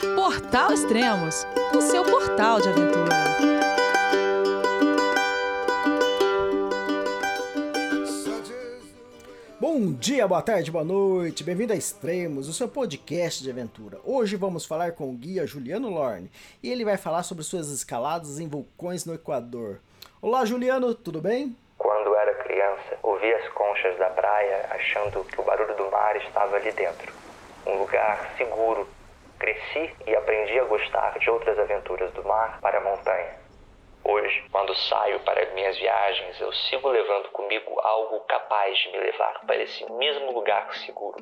Portal Extremos, o seu portal de aventura. Bom dia, boa tarde, boa noite, bem-vindo a Extremos, o seu podcast de aventura. Hoje vamos falar com o guia Juliano Lorne e ele vai falar sobre suas escaladas em vulcões no Equador. Olá, Juliano, tudo bem? Quando era criança, ouvia as conchas da praia achando que o barulho do mar estava ali dentro. Um lugar seguro. Cresci e aprendi a gostar de outras aventuras do mar para a montanha. Hoje, quando saio para minhas viagens, eu sigo levando comigo algo capaz de me levar para esse mesmo lugar seguro,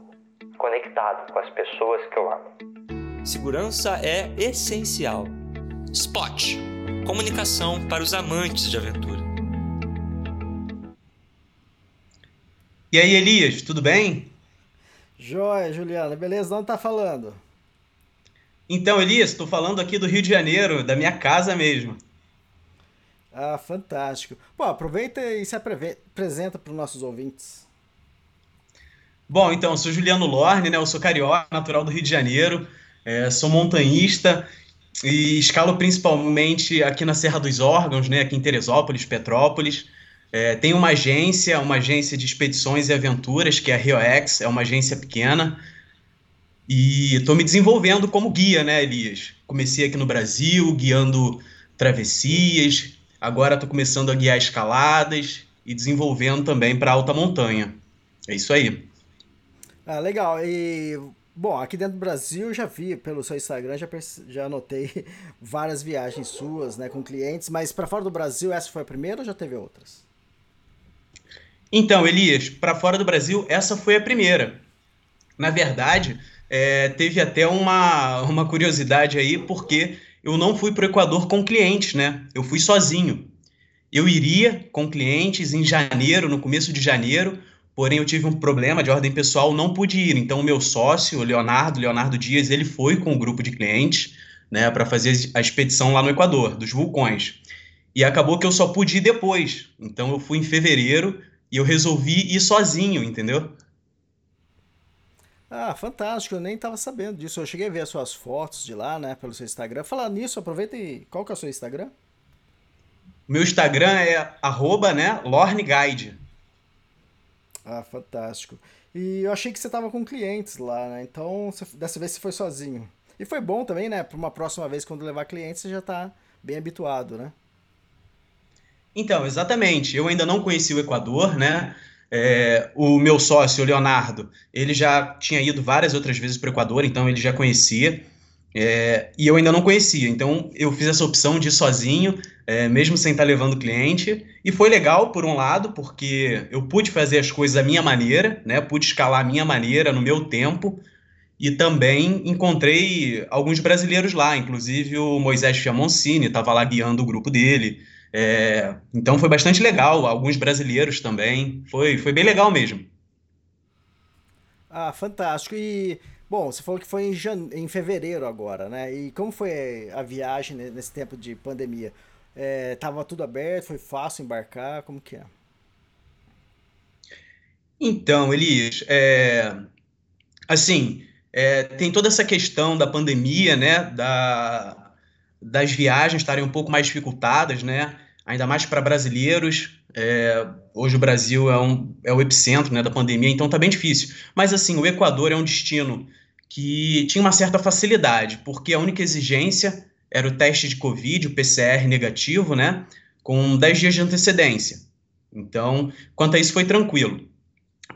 conectado com as pessoas que eu amo. Segurança é essencial. Spot comunicação para os amantes de aventura. E aí, Elias, tudo bem? Joia, Juliana, beleza? De onde tá falando? Então, Elias, estou falando aqui do Rio de Janeiro, da minha casa mesmo. Ah, fantástico. Pô, aproveita e se apresenta para os nossos ouvintes. Bom, então, eu sou Juliano Lorne, né? Eu sou carioca, natural do Rio de Janeiro, é, sou montanhista e escalo principalmente aqui na Serra dos Órgãos, né? Aqui em Teresópolis, Petrópolis. É, tem uma agência, uma agência de expedições e aventuras, que é a RioX, é uma agência pequena. E estou me desenvolvendo como guia, né, Elias? Comecei aqui no Brasil, guiando travessias, agora estou começando a guiar escaladas e desenvolvendo também para alta montanha. É isso aí. Ah, legal. E Bom, aqui dentro do Brasil já vi pelo seu Instagram, já, já anotei várias viagens suas, né, com clientes, mas para fora do Brasil, essa foi a primeira ou já teve outras? Então, Elias, para fora do Brasil, essa foi a primeira. Na verdade, é, teve até uma, uma curiosidade aí, porque eu não fui para o Equador com clientes, né? Eu fui sozinho. Eu iria com clientes em janeiro, no começo de janeiro, porém eu tive um problema de ordem pessoal, não pude ir. Então, o meu sócio, o Leonardo, Leonardo Dias, ele foi com o um grupo de clientes, né, para fazer a expedição lá no Equador, dos vulcões. E acabou que eu só pude ir depois. Então, eu fui em fevereiro e eu resolvi ir sozinho, entendeu? Ah, fantástico, eu nem estava sabendo disso. Eu cheguei a ver as suas fotos de lá, né, pelo seu Instagram. Falar nisso, aproveita e. Qual que é o seu Instagram? Meu Instagram é arroba, né, LorneGuide. Ah, fantástico. E eu achei que você estava com clientes lá, né? Então, dessa vez você foi sozinho. E foi bom também, né? Para uma próxima vez, quando levar clientes, você já está bem habituado, né? Então, exatamente. Eu ainda não conheci o Equador, né? É, o meu sócio, o Leonardo, ele já tinha ido várias outras vezes para o Equador, então ele já conhecia. É, e eu ainda não conhecia, então eu fiz essa opção de ir sozinho, é, mesmo sem estar levando cliente. E foi legal, por um lado, porque eu pude fazer as coisas da minha maneira, né? Pude escalar a minha maneira, no meu tempo. E também encontrei alguns brasileiros lá, inclusive o Moisés Fiamoncini estava lá guiando o grupo dele. É, então foi bastante legal, alguns brasileiros também. Foi, foi bem legal mesmo. Ah, fantástico. E, bom, você falou que foi em, jane... em fevereiro agora, né? E como foi a viagem nesse tempo de pandemia? É, tava tudo aberto, foi fácil embarcar, como que é? Então, Elias, é, assim, é, tem toda essa questão da pandemia, né, da, das viagens estarem um pouco mais dificultadas, né? Ainda mais para brasileiros. É, hoje o Brasil é, um, é o epicentro né, da pandemia, então está bem difícil. Mas assim, o Equador é um destino que tinha uma certa facilidade, porque a única exigência era o teste de Covid, o PCR negativo, né? Com 10 dias de antecedência. Então, quanto a isso, foi tranquilo.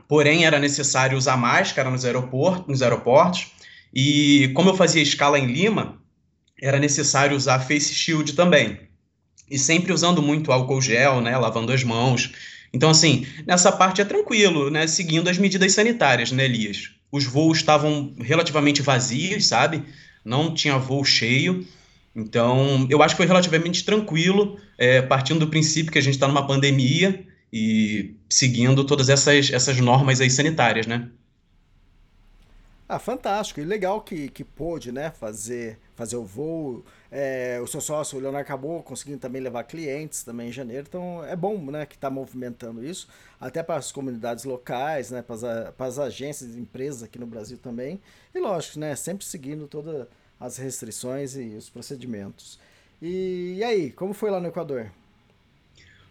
Porém, era necessário usar máscara nos aeroportos, nos aeroportos e como eu fazia escala em Lima, era necessário usar face shield também. E sempre usando muito álcool gel, né, lavando as mãos. Então, assim, nessa parte é tranquilo, né, seguindo as medidas sanitárias, né, Elias? Os voos estavam relativamente vazios, sabe? Não tinha voo cheio. Então, eu acho que foi relativamente tranquilo, é, partindo do princípio que a gente está numa pandemia e seguindo todas essas, essas normas aí sanitárias, né? Ah, fantástico. E legal que, que pôde, né, fazer, fazer o voo. É, o seu sócio, o Leonardo, acabou conseguindo também levar clientes também em janeiro. Então, é bom, né, que está movimentando isso. Até para as comunidades locais, né, para as, agências empresas aqui no Brasil também. E lógico, né, sempre seguindo todas as restrições e os procedimentos. E, e aí, como foi lá no Equador?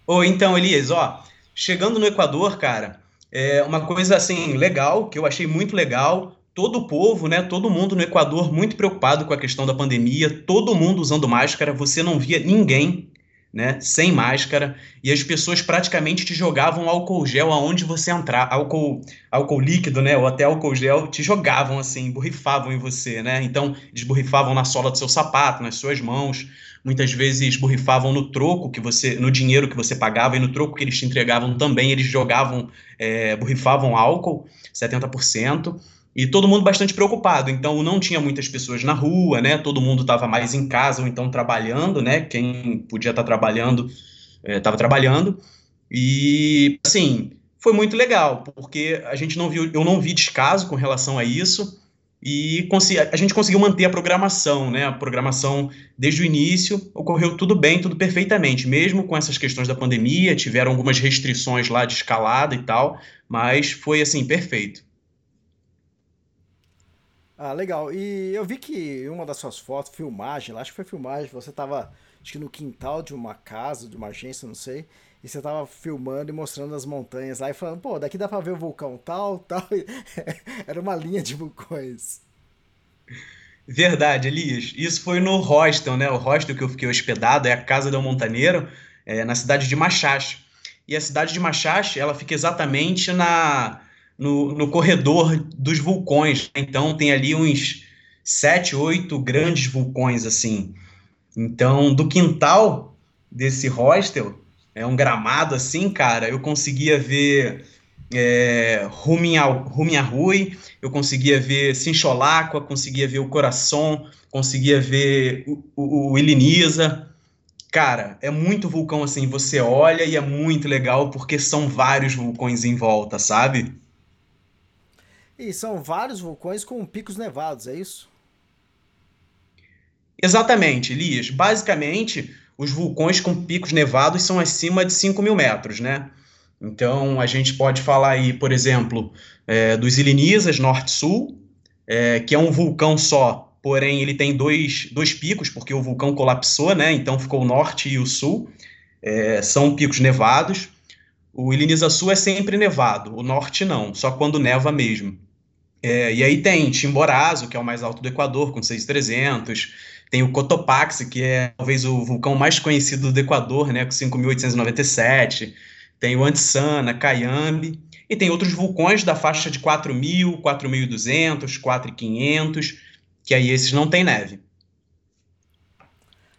Oh, então, Elias, ó, chegando no Equador, cara, é uma coisa assim legal, que eu achei muito legal, todo o povo, né, todo mundo no Equador muito preocupado com a questão da pandemia, todo mundo usando máscara, você não via ninguém né, sem máscara, e as pessoas praticamente te jogavam álcool gel aonde você entrar, álcool, álcool líquido, né, ou até álcool gel, te jogavam assim, borrifavam em você, né? Então, eles borrifavam na sola do seu sapato, nas suas mãos, muitas vezes borrifavam no troco que você, no dinheiro que você pagava e no troco que eles te entregavam também, eles jogavam, é, borrifavam álcool, 70% e todo mundo bastante preocupado. Então não tinha muitas pessoas na rua, né? Todo mundo estava mais em casa ou então trabalhando, né? Quem podia estar tá trabalhando estava é, trabalhando. E assim foi muito legal porque a gente não viu, eu não vi descaso com relação a isso e a gente conseguiu manter a programação, né? A programação desde o início ocorreu tudo bem, tudo perfeitamente, mesmo com essas questões da pandemia, tiveram algumas restrições lá de escalada e tal, mas foi assim perfeito. Ah, legal. E eu vi que uma das suas fotos, filmagem, acho que foi filmagem, você estava acho que no quintal de uma casa, de uma agência, não sei, e você estava filmando e mostrando as montanhas lá e falando, pô, daqui dá para ver o vulcão tal, tal. Era uma linha de vulcões. Verdade, Elias. Isso foi no hostel, né? O hostel que eu fiquei hospedado é a Casa del Montaneiro, é, na cidade de Machache. E a cidade de Machache, ela fica exatamente na no, no corredor dos vulcões. Então tem ali uns sete, oito grandes vulcões assim. Então, do quintal desse hostel, é um gramado assim, cara, eu conseguia ver é, Ruminarui, eu conseguia ver Sincholacqua, conseguia ver o Coração, conseguia ver o, o, o. Cara, é muito vulcão assim, você olha e é muito legal porque são vários vulcões em volta, sabe? E são vários vulcões com picos nevados, é isso? Exatamente, Elias. Basicamente, os vulcões com picos nevados são acima de 5 mil metros, né? Então, a gente pode falar aí, por exemplo, é, dos Ilinizas Norte-Sul, é, que é um vulcão só, porém ele tem dois, dois picos, porque o vulcão colapsou, né? Então ficou o norte e o sul. É, são picos nevados. O Iliniza Sul é sempre nevado, o norte não, só quando neva mesmo. É, e aí tem Chimborazo, que é o mais alto do Equador, com 6.300. Tem o Cotopaxi, que é talvez o vulcão mais conhecido do Equador, né, com 5.897. Tem o Antisana, Cayambe. E tem outros vulcões da faixa de 4.000, 4.200, 4.500, que aí esses não tem neve.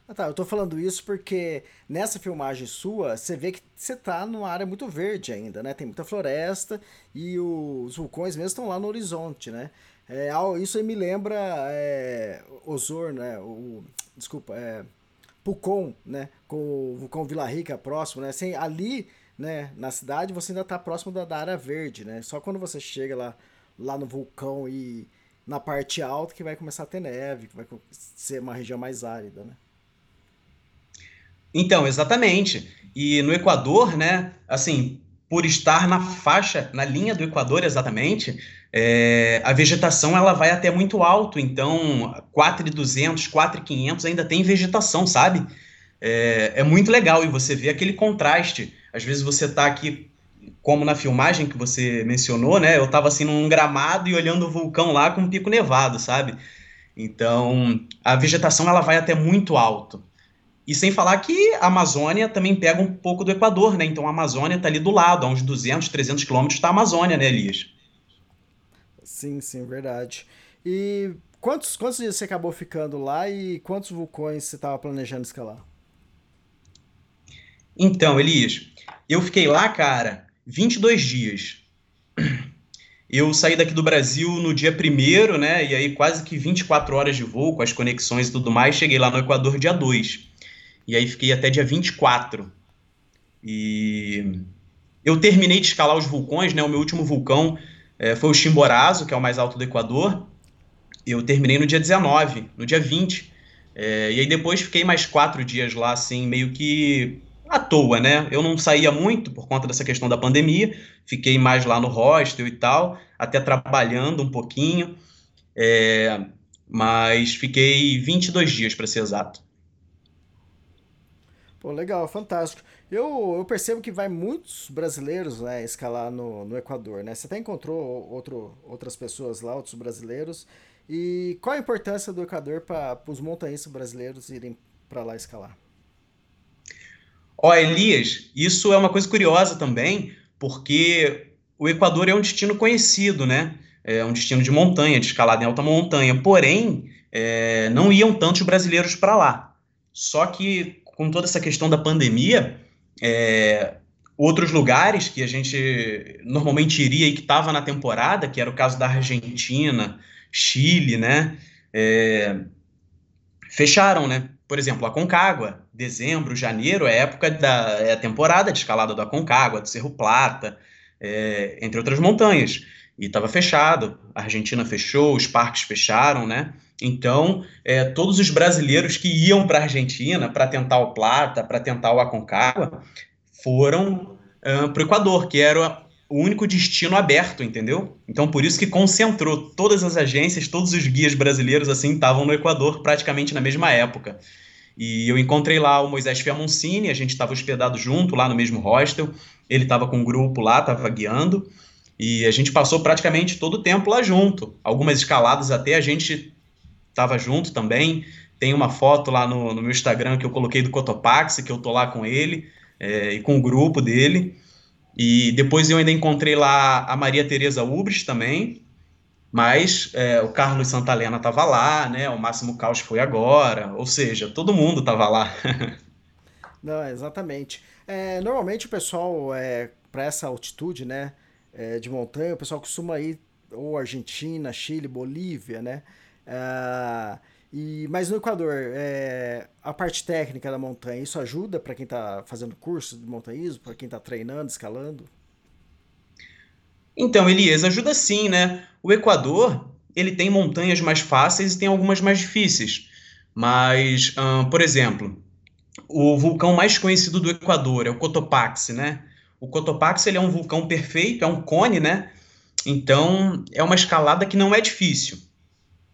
Ah, tá, eu tô falando isso porque nessa filmagem sua, você vê que você tá numa área muito verde ainda, né? Tem muita floresta e os vulcões mesmo estão lá no horizonte, né? É, isso aí me lembra é, né? O, desculpa, é, Pucon, né? Com o vulcão Vila Rica próximo, né? Assim, ali, né, na cidade, você ainda tá próximo da, da área verde, né? Só quando você chega lá, lá no vulcão e na parte alta que vai começar a ter neve, que vai ser uma região mais árida, né? Então, exatamente. E no Equador, né, assim, por estar na faixa, na linha do Equador exatamente, é, a vegetação ela vai até muito alto, então 4.200, 4.500 ainda tem vegetação, sabe? É, é, muito legal e você vê aquele contraste. Às vezes você está aqui, como na filmagem que você mencionou, né? Eu estava assim num gramado e olhando o vulcão lá com um pico nevado, sabe? Então a vegetação ela vai até muito alto. E sem falar que a Amazônia também pega um pouco do Equador, né? Então a Amazônia está ali do lado, a uns 200, 300 quilômetros está a Amazônia, né, Elias? Sim, sim, verdade. E quantos, quantos dias você acabou ficando lá e quantos vulcões você estava planejando escalar? Então, Elias, eu fiquei lá, cara, 22 dias. Eu saí daqui do Brasil no dia primeiro, né? E aí quase que 24 horas de voo com as conexões e tudo mais. Cheguei lá no Equador dia 2. E aí fiquei até dia 24. E eu terminei de escalar os vulcões, né? O meu último vulcão é, foi o Chimborazo, que é o mais alto do Equador. Eu terminei no dia 19, no dia 20. É, e aí depois fiquei mais quatro dias lá, assim, meio que à toa, né? Eu não saía muito por conta dessa questão da pandemia, fiquei mais lá no hostel e tal, até trabalhando um pouquinho. É, mas fiquei 22 dias para ser exato. Pô, legal, fantástico. Eu, eu percebo que vai muitos brasileiros né, escalar no, no Equador, né? Você até encontrou outro, outras pessoas lá, outros brasileiros. E qual a importância do Equador para os montanhistas brasileiros irem para lá escalar? Ó, oh, Elias, isso é uma coisa curiosa também, porque o Equador é um destino conhecido, né? É um destino de montanha, de escalada em alta montanha. Porém, é, não iam tantos brasileiros para lá. Só que com toda essa questão da pandemia, é, outros lugares que a gente normalmente iria e que estava na temporada, que era o caso da Argentina, Chile, né? É, fecharam, né? Por exemplo, a Concagua, dezembro, janeiro é a época da é a temporada de escalada da Concagua, do Cerro Plata, é, entre outras montanhas. E estava fechado, a Argentina fechou, os parques fecharam, né? Então, é, todos os brasileiros que iam para a Argentina para tentar o Plata, para tentar o Aconcagua, foram para o Equador, que era o único destino aberto, entendeu? Então, por isso que concentrou todas as agências, todos os guias brasileiros, assim, estavam no Equador praticamente na mesma época. E eu encontrei lá o Moisés Fiamoncini, a gente estava hospedado junto lá no mesmo hostel, ele estava com um grupo lá, estava guiando, e a gente passou praticamente todo o tempo lá junto. Algumas escaladas até a gente estava junto também. Tem uma foto lá no, no, meu Instagram que eu coloquei do Cotopaxi, que eu tô lá com ele é, e com o grupo dele. E depois eu ainda encontrei lá a Maria Tereza Ubres também, mas é, o Carlos Santalena estava lá, né? O Máximo Caos foi agora, ou seja, todo mundo estava lá. Não, exatamente. É, normalmente o pessoal, é, para essa altitude, né, é, de montanha, o pessoal costuma ir ou Argentina, Chile, Bolívia, né? Uh, e, mas no Equador, é, a parte técnica da montanha, isso ajuda para quem está fazendo curso de montanhismo, para quem está treinando, escalando? Então, Elias, ajuda sim, né? O Equador, ele tem montanhas mais fáceis e tem algumas mais difíceis. Mas, por exemplo, o vulcão mais conhecido do Equador é o Cotopaxi, né? O Cotopaxi ele é um vulcão perfeito, é um cone, né? Então, é uma escalada que não é difícil.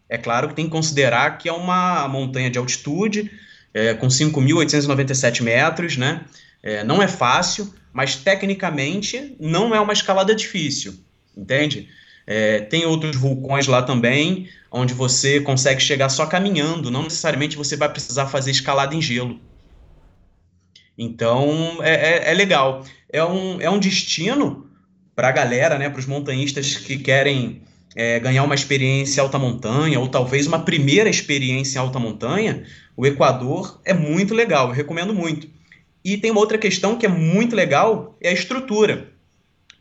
É claro que tem que considerar que é uma montanha de altitude, é, com 5.897 metros, né? É, não é fácil, mas tecnicamente não é uma escalada difícil, entende? É, tem outros vulcões lá também, onde você consegue chegar só caminhando, não necessariamente você vai precisar fazer escalada em gelo. Então é, é, é legal. É um, é um destino para a galera, né, para os montanhistas que querem é, ganhar uma experiência em alta montanha, ou talvez uma primeira experiência em alta montanha, o Equador é muito legal, eu recomendo muito. E tem uma outra questão que é muito legal, é a estrutura.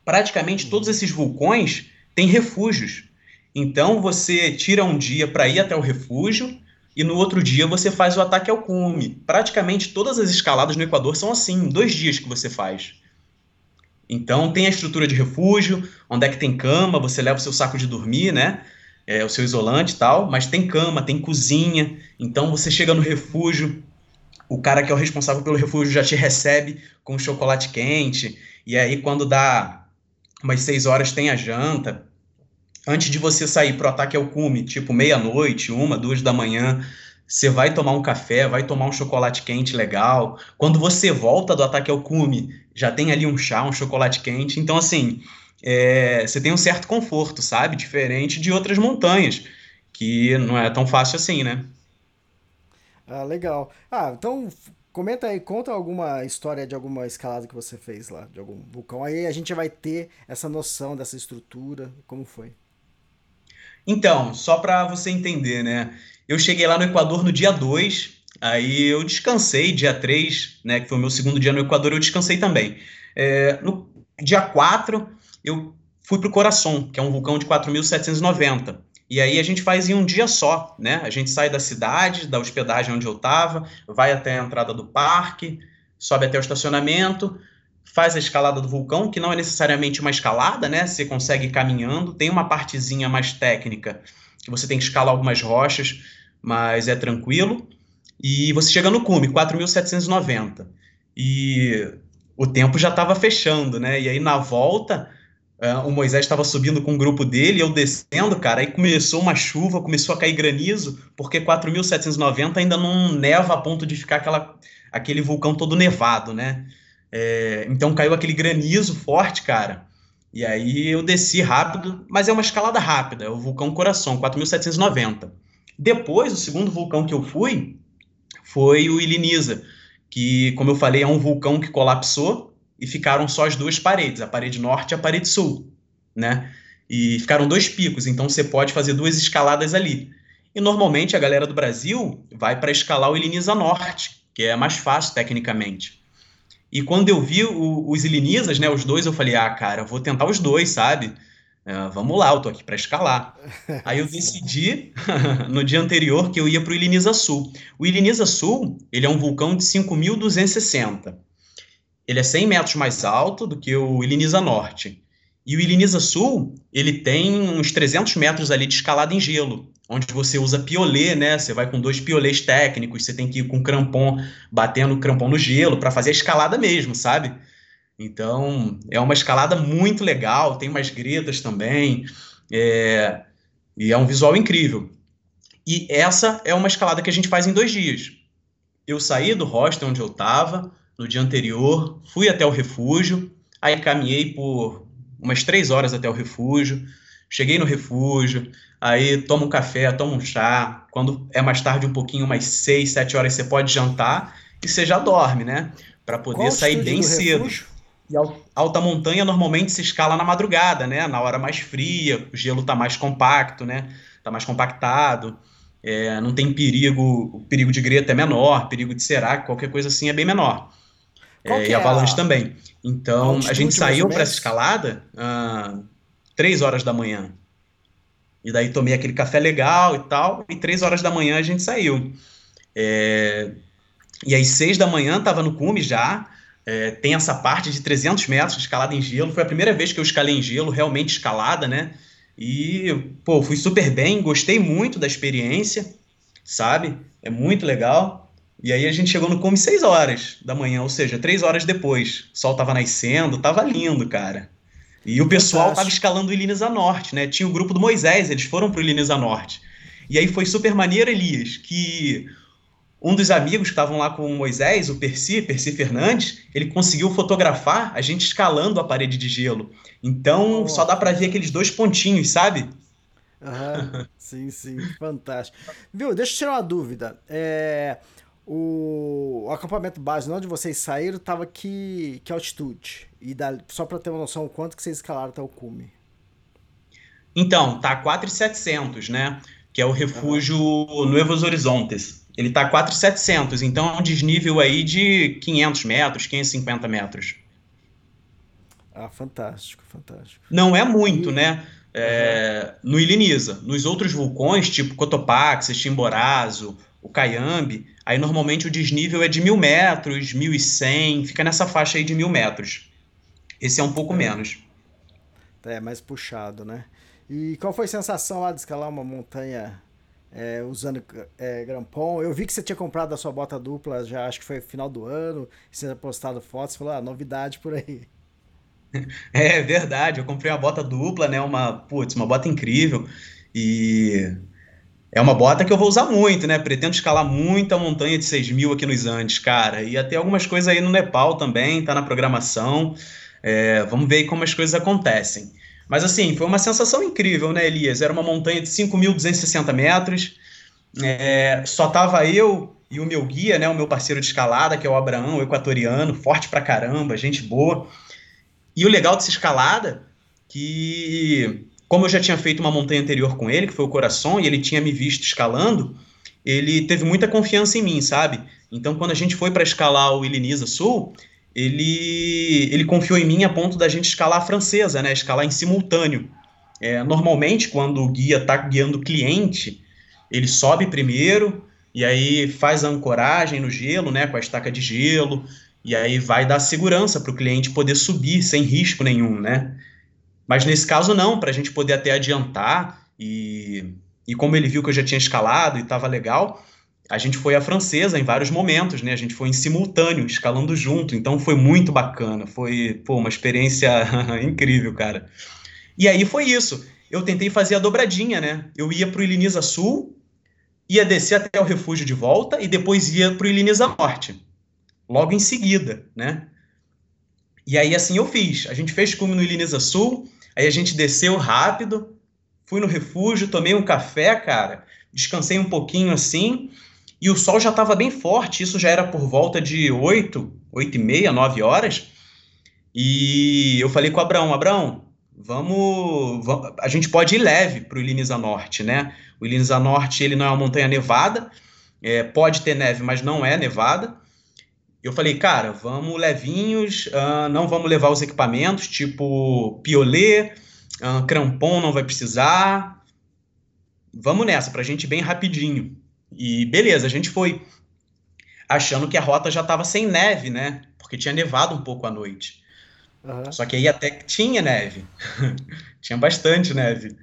Praticamente todos esses vulcões têm refúgios. Então você tira um dia para ir até o refúgio e no outro dia você faz o ataque ao cume. Praticamente todas as escaladas no Equador são assim, dois dias que você faz. Então tem a estrutura de refúgio, onde é que tem cama, você leva o seu saco de dormir, né? É, o seu isolante e tal, mas tem cama, tem cozinha. Então você chega no refúgio, o cara que é o responsável pelo refúgio já te recebe com chocolate quente. E aí quando dá umas seis horas tem a janta. Antes de você sair pro ataque ao cume, tipo meia-noite, uma, duas da manhã, você vai tomar um café, vai tomar um chocolate quente legal. Quando você volta do ataque ao cume, já tem ali um chá, um chocolate quente. Então, assim, é, você tem um certo conforto, sabe? Diferente de outras montanhas, que não é tão fácil assim, né? Ah, legal. Ah, então comenta aí, conta alguma história de alguma escalada que você fez lá, de algum vulcão. Aí a gente vai ter essa noção dessa estrutura, como foi. Então, só para você entender, né? Eu cheguei lá no Equador no dia 2, aí eu descansei, dia 3, né, que foi o meu segundo dia no Equador, eu descansei também. É, no dia 4, eu fui para o Coração, que é um vulcão de 4.790. E aí a gente faz em um dia só, né? A gente sai da cidade, da hospedagem onde eu estava, vai até a entrada do parque, sobe até o estacionamento, faz a escalada do vulcão, que não é necessariamente uma escalada, né? Você consegue ir caminhando, tem uma partezinha mais técnica, que você tem que escalar algumas rochas, mas é tranquilo. E você chega no cume, 4.790. E o tempo já estava fechando, né? E aí na volta, Uh, o Moisés estava subindo com um grupo dele, eu descendo, cara, aí começou uma chuva, começou a cair granizo, porque 4.790 ainda não neva a ponto de ficar aquela, aquele vulcão todo nevado, né? É, então caiu aquele granizo forte, cara. E aí eu desci rápido, mas é uma escalada rápida, é o vulcão Coração, 4.790. Depois, o segundo vulcão que eu fui foi o Iliniza, que, como eu falei, é um vulcão que colapsou e ficaram só as duas paredes, a parede norte e a parede sul, né? E ficaram dois picos, então você pode fazer duas escaladas ali. E normalmente a galera do Brasil vai para escalar o Iliniza Norte, que é mais fácil tecnicamente. E quando eu vi o, os Ilinizas, né, os dois, eu falei, ah, cara, vou tentar os dois, sabe? Uh, vamos lá, eu tô aqui para escalar. Aí eu decidi no dia anterior que eu ia para o Iliniza Sul. O Iliniza Sul, ele é um vulcão de 5.260. Ele é 100 metros mais alto do que o Iliniza Norte. E o Iliniza Sul, ele tem uns 300 metros ali de escalada em gelo, onde você usa piolê, né? Você vai com dois piolês técnicos, você tem que ir com crampon, batendo o crampon no gelo para fazer a escalada mesmo, sabe? Então, é uma escalada muito legal, tem umas gretas também, é, e é um visual incrível. E essa é uma escalada que a gente faz em dois dias. Eu saí do hostel onde eu estava no dia anterior, fui até o refúgio, aí caminhei por umas três horas até o refúgio, cheguei no refúgio, aí tomo um café, tomo um chá, quando é mais tarde um pouquinho, umas seis, sete horas, você pode jantar e você já dorme, né? Para poder Qual sair bem cedo. Refúgio? E alta montanha normalmente se escala na madrugada, né? Na hora mais fria, o gelo está mais compacto, né? Está mais compactado. É, não tem perigo, o perigo de greta é menor, perigo de serac, qualquer coisa assim é bem menor. É, e avalanche é a... também. Então, a, a gente saiu para essa escalada uh, três horas da manhã. E daí tomei aquele café legal e tal, e três horas da manhã a gente saiu. É... E aí, seis da manhã, tava no cume já, é, tem essa parte de 300 metros de escalada em gelo. Foi a primeira vez que eu escalei em gelo, realmente escalada, né? E, pô, fui super bem, gostei muito da experiência, sabe? É muito legal. E aí a gente chegou no cume 6 horas da manhã, ou seja, 3 horas depois. O sol tava nascendo, tava lindo, cara. E o pessoal Fantástico. tava escalando o Iliniza Norte, né? Tinha o grupo do Moisés, eles foram pro Iliniza Norte. E aí foi super maneiro, Elias, que um dos amigos que estavam lá com o Moisés, o Percy, Percy Fernandes, ele conseguiu fotografar a gente escalando a parede de gelo. Então oh. só dá para ver aqueles dois pontinhos, sabe? Uhum. sim, sim, fantástico. Viu, deixa eu tirar uma dúvida. É, o, o, acampamento base onde vocês saíram estava que, que altitude? E dá, só para ter uma noção o quanto que vocês escalaram até o cume. Então, tá 4,700, né? Que é o refúgio uhum. Nuevos Horizontes ele está 4,700, então é um desnível aí de 500 metros, 550 metros. Ah, fantástico, fantástico. Não é muito, e... né? É, uhum. No Iliniza. Nos outros vulcões, tipo Cotopaxi, Chimborazo, o Cayambe, aí normalmente o desnível é de mil metros, 1.100, fica nessa faixa aí de mil metros. Esse é um pouco é. menos. É, mais puxado, né? E qual foi a sensação lá de escalar uma montanha é, usando é, grampon. Eu vi que você tinha comprado a sua bota dupla já, acho que foi final do ano. Você tinha postado fotos, falou, ah, novidade por aí. É verdade, eu comprei uma bota dupla, né? Uma, putz, uma bota incrível. E é uma bota que eu vou usar muito, né? Pretendo escalar muita montanha de 6 mil aqui nos Andes, cara. E até algumas coisas aí no Nepal também, tá na programação. É, vamos ver como as coisas acontecem. Mas assim, foi uma sensação incrível, né, Elias? Era uma montanha de 5.260 metros, é, só tava eu e o meu guia, né, o meu parceiro de escalada, que é o Abraão, o equatoriano, forte pra caramba, gente boa. E o legal dessa escalada, que como eu já tinha feito uma montanha anterior com ele, que foi o Coração, e ele tinha me visto escalando, ele teve muita confiança em mim, sabe? Então, quando a gente foi para escalar o Iliniza Sul, ele, ele confiou em mim a ponto da gente escalar a francesa, né? Escalar em simultâneo. É, normalmente, quando o guia está guiando o cliente, ele sobe primeiro e aí faz a ancoragem no gelo, né? Com a estaca de gelo e aí vai dar segurança para o cliente poder subir sem risco nenhum, né? Mas nesse caso não, para a gente poder até adiantar e, e como ele viu que eu já tinha escalado e estava legal, a gente foi a francesa em vários momentos, né? A gente foi em simultâneo, escalando junto, então foi muito bacana, foi pô, uma experiência incrível, cara. E aí foi isso. Eu tentei fazer a dobradinha, né? Eu ia para o Iliniza Sul, ia descer até o refúgio de volta e depois ia para o Iliniza Norte, logo em seguida, né? E aí assim eu fiz. A gente fez cume no Iliniza Sul, aí a gente desceu rápido, fui no refúgio, tomei um café, cara, descansei um pouquinho assim, e o sol já estava bem forte, isso já era por volta de 8, 8 e meia, 9 horas. E eu falei com o Abraão, Abraão, vamos, vamos a gente pode ir leve para o Iliniza Norte, né? O Iliniza Norte, ele não é uma montanha nevada, é, pode ter neve, mas não é nevada. Eu falei, cara, vamos levinhos, uh, não vamos levar os equipamentos, tipo piolê, uh, crampon não vai precisar. Vamos nessa, para a gente ir bem rapidinho. E beleza, a gente foi achando que a rota já estava sem neve, né? Porque tinha nevado um pouco à noite. Uhum. Só que aí até tinha neve. tinha bastante neve.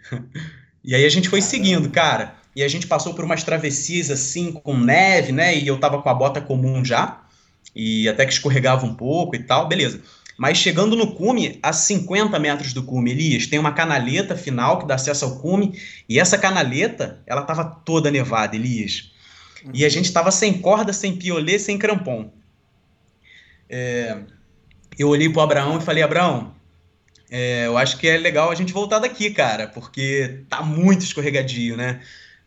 E aí a gente foi seguindo, cara. E a gente passou por umas travessias assim com neve, né? E eu tava com a bota comum já. E até que escorregava um pouco e tal, beleza. Mas chegando no cume, a 50 metros do cume, Elias, tem uma canaleta final que dá acesso ao cume, e essa canaleta, ela estava toda nevada, Elias. E a gente estava sem corda, sem piolê, sem crampon. É, eu olhei pro Abraão e falei, Abraão, é, eu acho que é legal a gente voltar daqui, cara, porque tá muito escorregadio, né?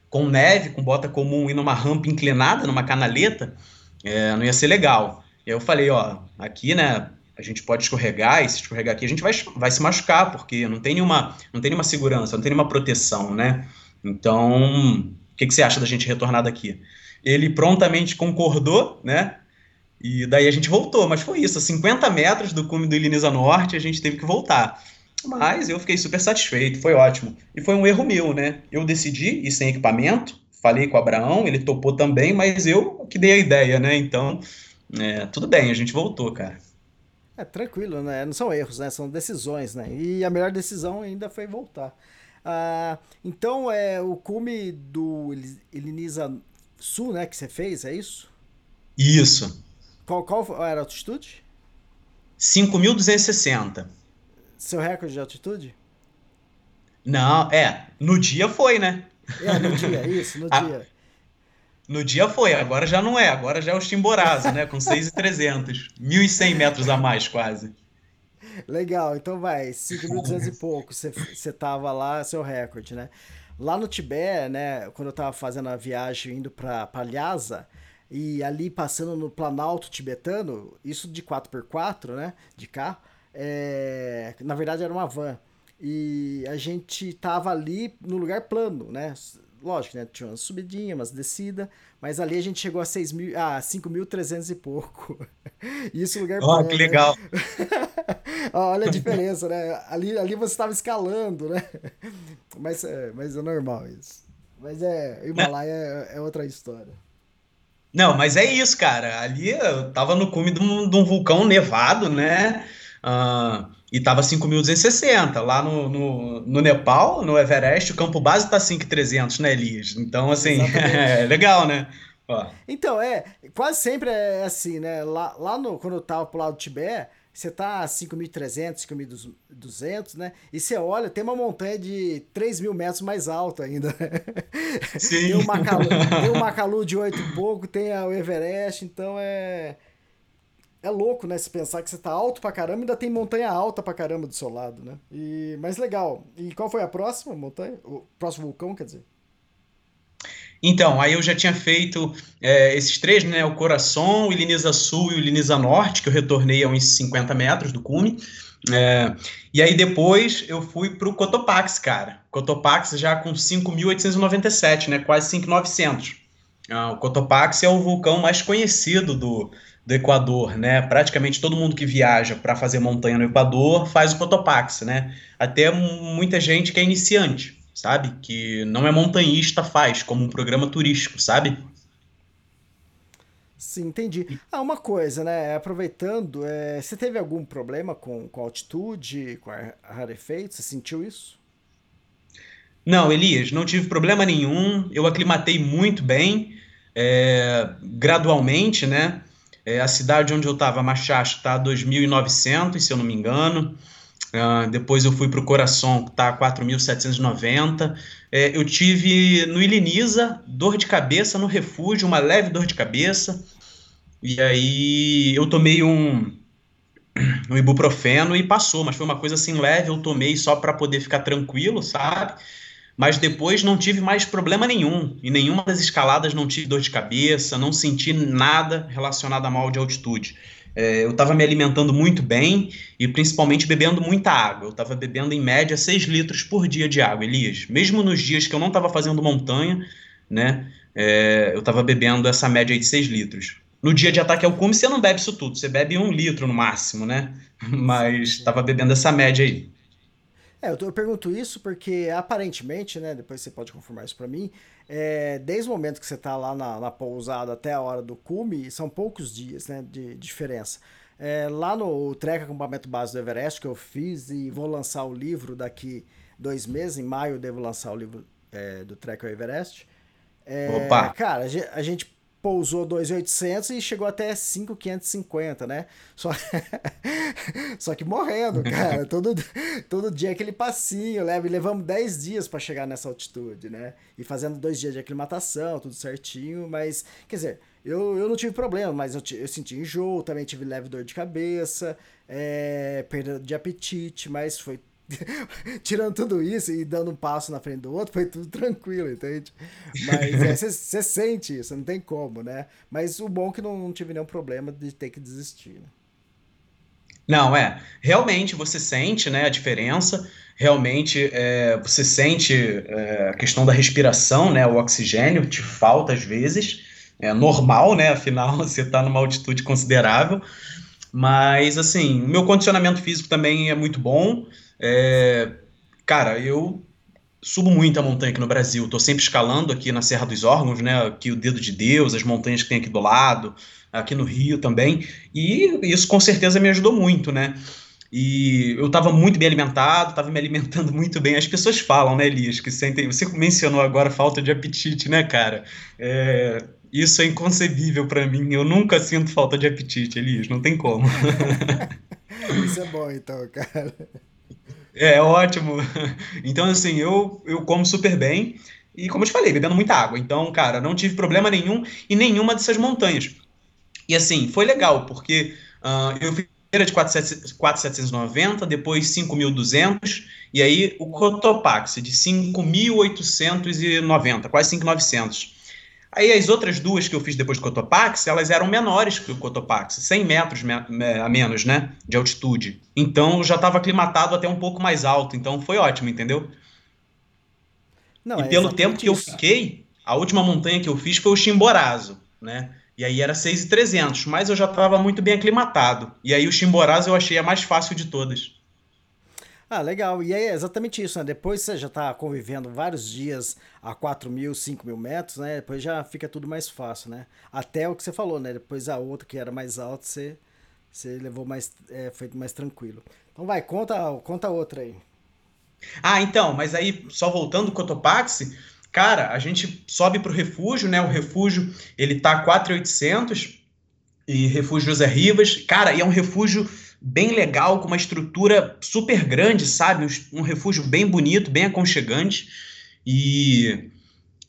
Com neve, com bota comum e numa rampa inclinada, numa canaleta, é, não ia ser legal. E eu falei, ó, aqui, né, a gente pode escorregar, e se escorregar aqui, a gente vai, vai se machucar, porque não tem nenhuma, não tem nenhuma segurança, não tem nenhuma proteção, né? Então, o que, que você acha da gente retornar daqui? Ele prontamente concordou, né? E daí a gente voltou, mas foi isso, 50 metros do cume do Iliniza Norte, a gente teve que voltar. Mas eu fiquei super satisfeito, foi ótimo. E foi um erro meu, né? Eu decidi ir sem equipamento, falei com o Abraão, ele topou também, mas eu que dei a ideia, né? Então, é, tudo bem, a gente voltou, cara. É tranquilo, né? Não são erros, né? São decisões, né? E a melhor decisão ainda foi voltar. Ah, então, é o cume do Elinisa Sul, né? Que você fez, é isso? Isso. Qual, qual era a altitude? 5.260. Seu recorde de altitude? Não, é. No dia foi, né? É, no dia, isso, no dia. No dia foi, agora já não é, agora já é o Chimborazo, né? Com 6,300. 1.100 metros a mais, quase. Legal, então vai, 5.200 e pouco, você tava lá, seu recorde, né? Lá no Tibete, né, quando eu tava fazendo a viagem indo pra Lhasa, e ali passando no Planalto tibetano, isso de 4x4, né, de carro, é, na verdade era uma van, e a gente tava ali no lugar plano, né, lógico, né? Tinha uma subidinha, umas descida, mas ali a gente chegou a 6 mil, ah, 5.300 e pouco. Isso lugar Ó, oh, que né? legal. Olha a diferença, né? Ali, ali você estava escalando, né? Mas é, mas é normal isso. Mas é, o Himalaia é, é outra história. Não, mas é isso, cara. Ali eu tava no cume de um, de um vulcão nevado, né? Uh, e tava 5.260. Lá no, no, no, Nepal, no Everest, o campo base tá 5.300, né, Elias? Então, assim, é legal, né? Ó. Então, é, quase sempre é assim, né? Lá, lá no, quando eu tava pro lado do Tibete, você tá a 5.300, 5.200, né? E você olha, tem uma montanha de 3 mil metros mais alta ainda. Sim. tem, o Macalu, tem o Macalu de 8 e pouco, tem o Everest, então é é louco, né? Se pensar que você tá alto pra caramba, ainda tem montanha alta pra caramba do seu lado, né? E, mas legal. E qual foi a próxima montanha? O próximo vulcão, quer dizer? Então, aí eu já tinha feito é, esses três, né? O Coração, o Iliniza Sul e o Iliniza Norte, que eu retornei a uns 50 metros do cume. É, e aí depois eu fui pro Cotopaxi, cara. Cotopaxi já com 5.897, né? Quase 5.900. Ah, o Cotopaxi é o vulcão mais conhecido do, do Equador, né? Praticamente todo mundo que viaja para fazer montanha no Equador faz o Cotopaxi, né? Até muita gente que é iniciante, sabe? Que não é montanhista faz, como um programa turístico, sabe? Sim, entendi. Ah, uma coisa, né? Aproveitando, é, você teve algum problema com, com altitude, com rarefeito? Você sentiu isso? Não, Elias, não tive problema nenhum. Eu aclimatei muito bem. é, gradualmente, né? É, a cidade onde eu estava, Machacho, está a 2.900, se eu não me engano. Uh, depois eu fui para o Coração, que está a 4.790. É, eu tive no Iliniza, dor de cabeça no refúgio, uma leve dor de cabeça. E aí eu tomei um, um ibuprofeno e passou, mas foi uma coisa assim leve, eu tomei só para poder ficar tranquilo, sabe? Mas depois não tive mais problema nenhum. E nenhuma das escaladas não tive dor de cabeça, não senti nada relacionado a mal de altitude. É, eu estava me alimentando muito bem e principalmente bebendo muita água. Eu estava bebendo em média 6 litros por dia de água, Elias. Mesmo nos dias que eu não estava fazendo montanha, né? É, eu estava bebendo essa média de 6 litros. No dia de ataque ao cume, você não bebe isso tudo, você bebe um litro no máximo, né? Mas estava bebendo essa média aí. É, eu, eu, pergunto isso porque aparentemente, né, depois você pode confirmar isso para mim, é, desde o momento que você está lá na, na, pousada até a hora do cume, são poucos dias, né, de, de diferença. É, lá no Treca Acampamento Base do Everest, que eu fiz e vou lançar o livro daqui dois meses, em maio eu devo lançar o livro é, do Treca ao Everest. É, Opa! Cara, a gente pousou 2.800 e chegou até 5.550, né? Só... Só que morrendo, cara. todo, todo dia aquele passinho, leva, e levamos 10 dias para chegar nessa altitude, né? E fazendo dois dias de aclimatação, tudo certinho, mas, quer dizer, eu, eu não tive problema, mas eu, eu senti enjoo, também tive leve dor de cabeça, é, perda de apetite, mas foi tirando tudo isso e dando um passo na frente do outro, foi tudo tranquilo, entende? Mas você é, sente isso, não tem como, né? Mas o bom é que não, não tive nenhum problema de ter que desistir. Né? Não, é. Realmente você sente né, a diferença, realmente é, você sente é, a questão da respiração, né? O oxigênio te falta às vezes. É normal, né? Afinal, você está numa altitude considerável. Mas, assim, o meu condicionamento físico também é muito bom. É, cara, eu subo muito a montanha aqui no Brasil. Estou sempre escalando aqui na Serra dos Órgãos, né? Aqui o Dedo de Deus, as montanhas que tem aqui do lado, aqui no Rio também. E isso com certeza me ajudou muito, né? E eu estava muito bem alimentado, estava me alimentando muito bem. As pessoas falam, né, Elias, que sentem. Você mencionou agora falta de apetite, né, cara? É, isso é inconcebível para mim. Eu nunca sinto falta de apetite, Elias. Não tem como. isso é bom, então, cara. É, ótimo. Então, assim, eu, eu como super bem. E como eu te falei, bebendo muita água. Então, cara, não tive problema nenhum em nenhuma dessas montanhas. E assim, foi legal, porque uh, eu fiz de 4.790, depois 5.200, e aí o Cotopaxi de 5.890, quase 5.900. Aí as outras duas que eu fiz depois do Cotopaxi, elas eram menores que o Cotopaxi, 100 metros me a menos, né, de altitude. Então eu já estava aclimatado até um pouco mais alto, então foi ótimo, entendeu? Não, e é pelo tempo que isso. eu fiquei, a última montanha que eu fiz foi o Chimborazo, né? E aí era 6,300, mas eu já estava muito bem aclimatado. E aí o Chimborazo eu achei a mais fácil de todas. Ah, legal. E é exatamente isso, né? Depois você já está convivendo vários dias a 4 mil, 5 mil metros, né? Depois já fica tudo mais fácil, né? Até o que você falou, né? Depois a outra que era mais alta, você, você levou mais. É, foi mais tranquilo. Então vai, conta, conta outra aí. Ah, então, mas aí, só voltando o Cotopaxi, cara, a gente sobe para o refúgio, né? O refúgio, ele tá 4,800 e refúgio José Rivas. Cara, e é um refúgio bem legal, com uma estrutura super grande, sabe? Um, refúgio bem bonito, bem aconchegante. E,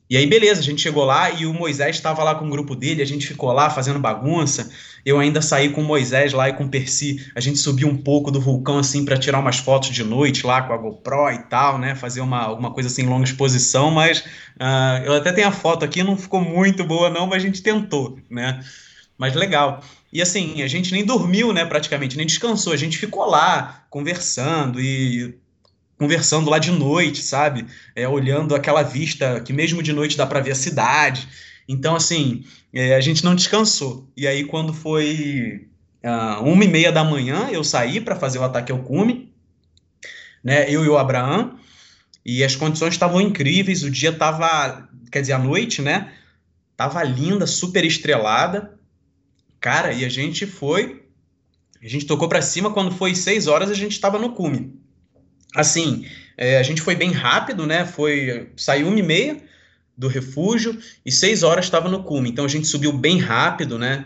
e aí, beleza, a gente chegou lá e o Moisés estava lá com o grupo dele, a gente ficou lá fazendo bagunça. Eu ainda saí com o Moisés lá e com o Percy. A gente subiu um pouco do vulcão assim para tirar umas fotos de noite lá com a GoPro e tal, né? Fazer uma, alguma coisa assim, longa exposição, mas uh, eu até tenho a foto aqui, não ficou muito boa, não, mas a gente tentou, né? Mas legal. E assim, a gente nem dormiu, né, praticamente, nem descansou. A gente ficou lá conversando e conversando lá de noite, sabe? É, olhando aquela vista que mesmo de noite dá para ver a cidade. Então, assim, é, a gente não descansou. E aí, quando foi uh, uma e meia da manhã, eu saí para fazer o ataque ao cume, né? Eu e o Abraão. E as condições estavam incríveis. O dia estava, quer dizer, a noite, né? Tava linda, super estrelada. Cara, e a gente foi. A gente tocou para cima quando foi seis horas, a gente estava no cume. Assim, é, a gente foi bem rápido, né? Foi. Saiu uma e meia. do refúgio e seis horas estava no cume. Então a gente subiu bem rápido, né?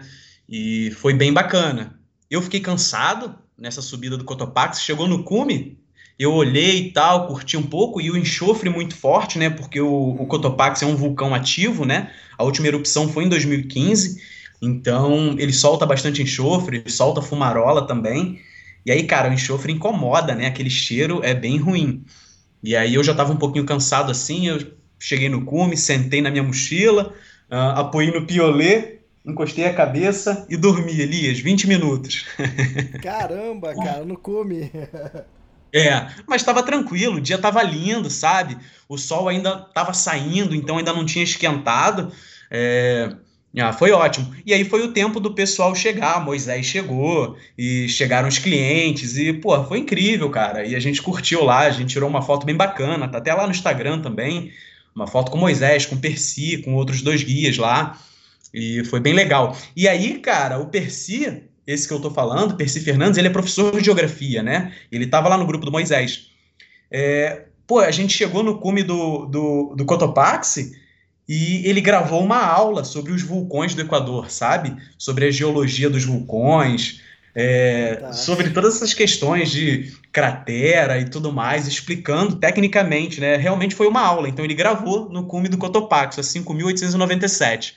E foi bem bacana. Eu fiquei cansado nessa subida do Cotopaxi. Chegou no cume, eu olhei e tal, curti um pouco, e o enxofre muito forte, né? Porque o, o Cotopaxi é um vulcão ativo, né? A última erupção foi em 2015, então ele solta bastante enxofre, solta fumarola também. E aí, cara, o enxofre incomoda, né? Aquele cheiro é bem ruim. E aí eu já tava um pouquinho cansado assim, eu cheguei no cume, sentei na minha mochila, uh, apoiei no piolê, encostei a cabeça e dormi, Elias, 20 minutos. Caramba, cara, no cume. É, mas estava tranquilo, o dia estava lindo, sabe? O sol ainda estava saindo, então ainda não tinha esquentado. É, ah, foi ótimo. E aí foi o tempo do pessoal chegar, Moisés chegou, e chegaram os clientes, e, pô, foi incrível, cara. E a gente curtiu lá, a gente tirou uma foto bem bacana, tá até lá no Instagram também. Uma foto com Moisés, com Percy, com outros dois guias lá. E foi bem legal. E aí, cara, o Percy, esse que eu tô falando, Percy Fernandes, ele é professor de geografia, né? Ele tava lá no grupo do Moisés. É, pô, a gente chegou no cume do, do, do Cotopaxi e ele gravou uma aula sobre os vulcões do Equador, sabe? Sobre a geologia dos vulcões, é, sobre todas essas questões de cratera e tudo mais, explicando tecnicamente, né? Realmente foi uma aula. Então ele gravou no cume do Cotopaxi, a 5.897.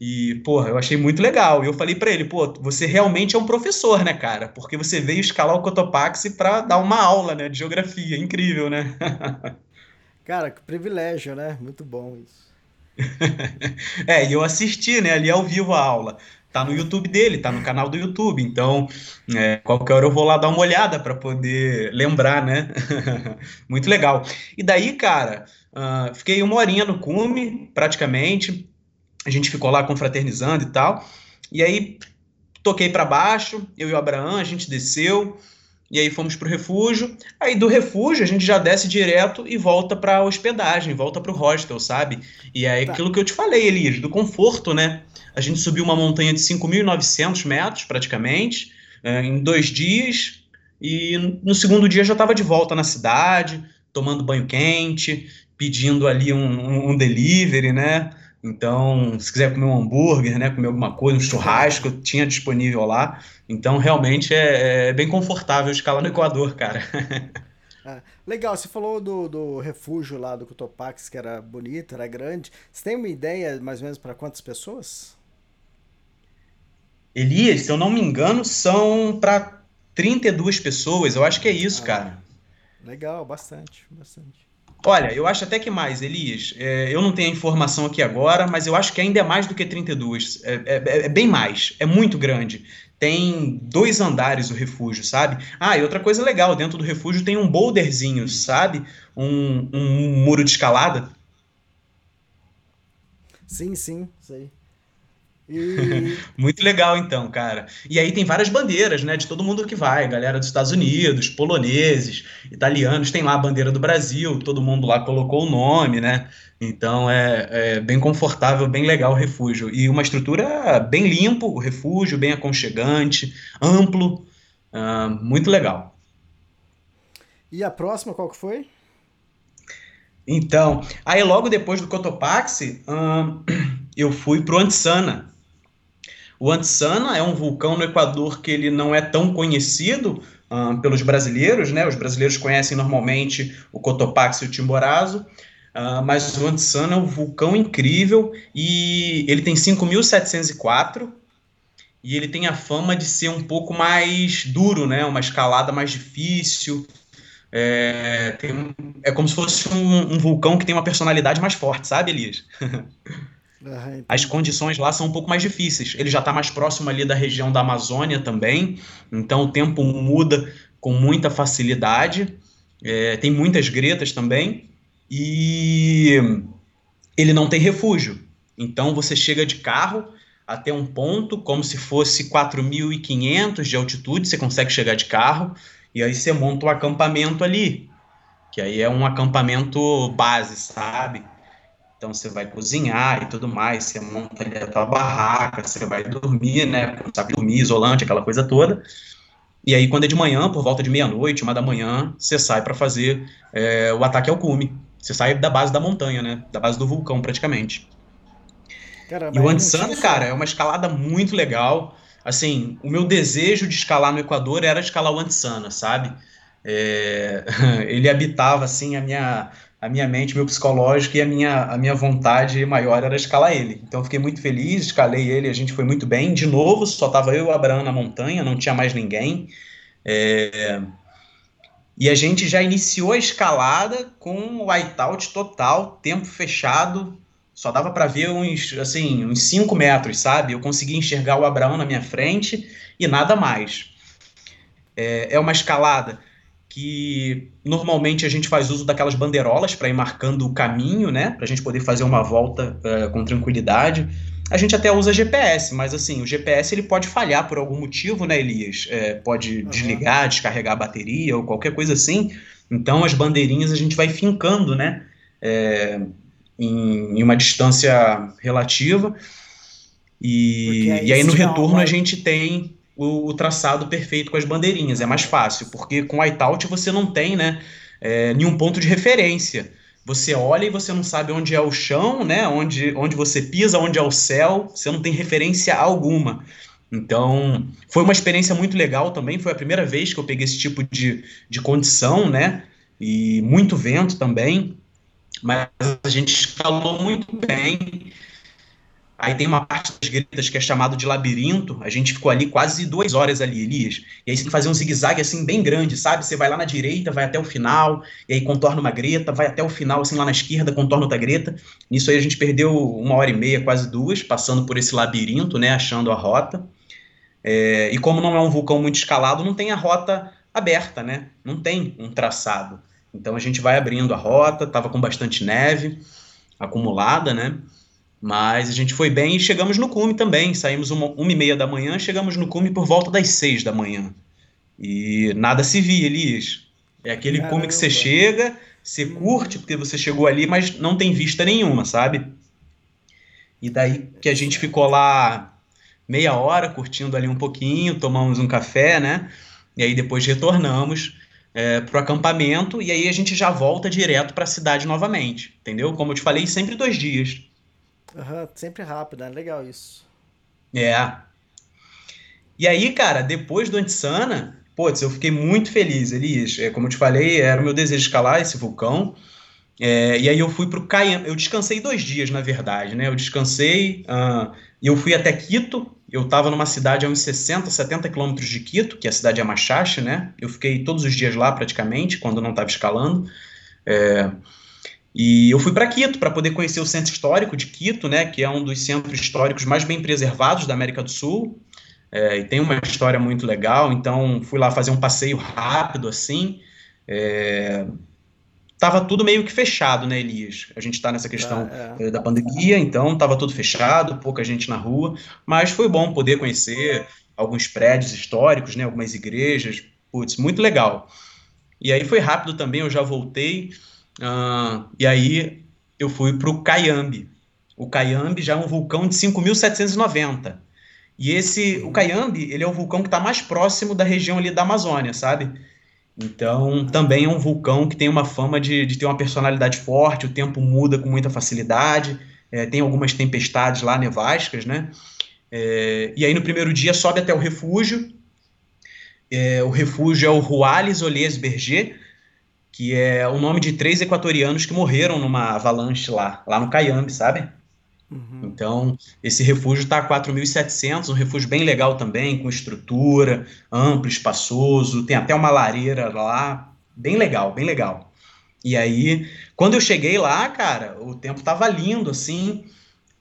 E, porra, eu achei muito legal. E eu falei para ele, pô, você realmente é um professor, né, cara? Porque você veio escalar o Cotopaxi para dar uma aula, né, de geografia. Incrível, né? cara, que privilégio, né? Muito bom isso. é, e eu assisti, né, ali ao vivo a aula tá no YouTube dele, tá no canal do YouTube. Então, é, qualquer hora eu vou lá dar uma olhada para poder lembrar, né? Muito legal. E daí, cara, uh, fiquei uma horinha no cume, praticamente. A gente ficou lá confraternizando e tal. E aí toquei para baixo, eu e o Abraão, a gente desceu. E aí fomos para o refúgio. Aí do refúgio a gente já desce direto e volta para hospedagem, volta para o hostel, sabe? E é tá. aquilo que eu te falei, Elias, do conforto, né? A gente subiu uma montanha de 5.900 metros, praticamente, é, em dois dias. E no segundo dia já estava de volta na cidade, tomando banho quente, pedindo ali um, um, delivery, né? Então, se quiser comer um hambúrguer, né, comer alguma coisa, um churrasco, tinha disponível lá. Então, realmente é, é bem confortável escalar no Equador, cara. Ah, legal, você falou do, do refúgio lá do Cotopaxi, que era bonito, era grande. Você tem uma ideia mais ou menos para quantas pessoas? Elias, se eu não me engano, são para 32 pessoas. Eu acho que é isso, ah, cara. Legal, bastante, bastante. Olha, eu acho até que mais, Elias. É, eu não tenho a informação aqui agora, mas eu acho que ainda é mais do que 32. É, é, é bem mais. É muito grande. Tem dois andares o refúgio, sabe? Ah, e outra coisa legal, dentro do refúgio tem um boulderzinho, sabe? Um, um muro de escalada. Sim, sim, sei. E... Muito legal, então, cara. E aí tem várias bandeiras, né, de todo mundo que vai, galera dos Estados Unidos, poloneses, italianos, tem lá a bandeira do Brasil, todo mundo lá colocou o nome, né? Então é, é bem confortável, bem legal o refúgio. E uma estrutura bem limpo, o refúgio, bem aconchegante, amplo, uh, muito legal. E a próxima qual que foi? Então, aí logo depois do Cotopaxi, uh, eu fui pro Antsana, o Antsana é um vulcão no Equador que ele não é tão conhecido uh, pelos brasileiros, né? Os brasileiros conhecem normalmente o Cotopaxi e o Timborazo, uh, mas o Antsana é um vulcão incrível e ele tem 5.704 e ele tem a fama de ser um pouco mais duro, né? Uma escalada mais difícil. É, tem, é como se fosse um, um vulcão que tem uma personalidade mais forte, sabe, Elias? Uhum, As condições lá são um pouco mais difíceis. Ele já está mais próximo ali da região da Amazônia também, então o tempo muda com muita facilidade. É, tem muitas gretas também e ele não tem refúgio. Então você chega de carro até um ponto, como se fosse 4.500 de altitude, você consegue chegar de carro e aí você monta o um acampamento ali, que aí é um acampamento base, sabe? Então você vai cozinhar e tudo mais, você monta ali a tua barraca, você vai dormir, né? Sabe, dormir, isolante, aquela coisa toda. E aí, quando é de manhã, por volta de meia-noite, uma da manhã, você sai para fazer é, o ataque ao cume. Você sai da base da montanha, né? Da base do vulcão, praticamente. Caramba, e o muito cara, é uma escalada muito legal. Assim, o meu desejo de escalar no Equador era escalar o Antsana, sabe? É... Ele habitava, assim, a minha, a minha mente, meu psicológico e a minha, a minha vontade maior era escalar ele. Então, fiquei muito feliz, escalei ele, a gente foi muito bem. De novo, só tava eu e o Abraão na montanha, não tinha mais ninguém. É... E a gente já iniciou a escalada com o whiteout total, tempo fechado, só dava para ver uns, assim, uns 5 metros, sabe? Eu consegui enxergar o Abraão na minha frente e nada mais. É, é uma escalada que normalmente a gente faz uso daquelas bandeirolas para ir marcando o caminho, né? Para a gente poder fazer uma volta uh, com tranquilidade. A gente até usa GPS, mas assim, o GPS ele pode falhar por algum motivo, né, Elias? É, pode uhum. desligar, descarregar a bateria ou qualquer coisa assim. Então as bandeirinhas a gente vai fincando, né? É, em, em, uma distância relativa. E, e aí no retorno a gente tem o, o, traçado perfeito com as bandeirinhas. É mais fácil, porque com whiteout você não tem né, é, nenhum ponto de referência você olha e você não sabe onde é o chão, né? Onde, onde você pisa, onde é o céu, você não tem referência alguma. Então, foi uma experiência muito legal também. Foi a primeira vez que eu peguei esse tipo de, de condição, né? E muito vento também. Mas a gente escalou muito bem. Aí tem uma parte das gretas que é chamado de labirinto. A gente ficou ali quase duas horas ali, Elias. E aí você tem que fazer um zigue-zague assim bem grande, sabe? Você vai lá na direita, vai até o final, e aí contorna uma greta, vai até o final, assim, lá na esquerda, contorna outra greta. Nisso aí a gente perdeu uma hora e meia, quase duas, passando por esse labirinto, né? Achando a rota. É, e como não é um vulcão muito escalado, não tem a rota aberta, né? Não tem um traçado. Então a gente vai abrindo a rota, tava com bastante neve acumulada, né? Mas a gente foi bem e chegamos no cume também. Saímos uma, uma e meia da manhã, chegamos no cume por volta das seis da manhã. E nada se via, Elias. É aquele Caramba. cume que você chega, você curte porque você chegou ali, mas não tem vista nenhuma, sabe? E daí que a gente ficou lá meia hora curtindo ali um pouquinho, tomamos um café, né? E aí depois retornamos é, para o acampamento e aí a gente já volta direto para a cidade novamente, entendeu? Como eu te falei, sempre dois dias. Uhum, sempre rápido, é legal isso. É. E aí, cara, depois do Antisana, putz, eu fiquei muito feliz, Elias. É, como eu te falei, era o meu desejo de escalar esse vulcão. É, e aí eu fui pro Cayambe. Eu descansei dois dias, na verdade, né? Eu descansei uh, e eu fui até Quito. Eu estava numa cidade a uns 60, 70 quilômetros de Quito, que é a cidade de Amachache, né? Eu fiquei todos os dias lá praticamente, quando não estava escalando. É, e eu fui para Quito para poder conhecer o centro histórico de Quito, né, que é um dos centros históricos mais bem preservados da América do Sul. É, e tem uma história muito legal. Então fui lá fazer um passeio rápido assim. É, tava tudo meio que fechado, né, Elias? A gente está nessa questão ah, é. da pandemia, então tava tudo fechado, pouca gente na rua, mas foi bom poder conhecer alguns prédios históricos, né, algumas igrejas, putz, muito legal. E aí foi rápido também, eu já voltei. Uh, e aí eu fui para o Cayambe. O Cayambe já é um vulcão de 5.790. E esse, o Cayambe, ele é o vulcão que está mais próximo da região ali da Amazônia, sabe? Então, também é um vulcão que tem uma fama de, de ter uma personalidade forte, o tempo muda com muita facilidade, é, tem algumas tempestades lá, nevascas, né? É, e aí, no primeiro dia, sobe até o refúgio. É, o refúgio é o Ruales Ollies Berger, que é o nome de três equatorianos que morreram numa avalanche lá, lá no Cayambe, sabe? Uhum. Então, esse refúgio está a 4.700, um refúgio bem legal também, com estrutura, amplo, espaçoso, tem até uma lareira lá, bem legal, bem legal. E aí, quando eu cheguei lá, cara, o tempo tava lindo, assim,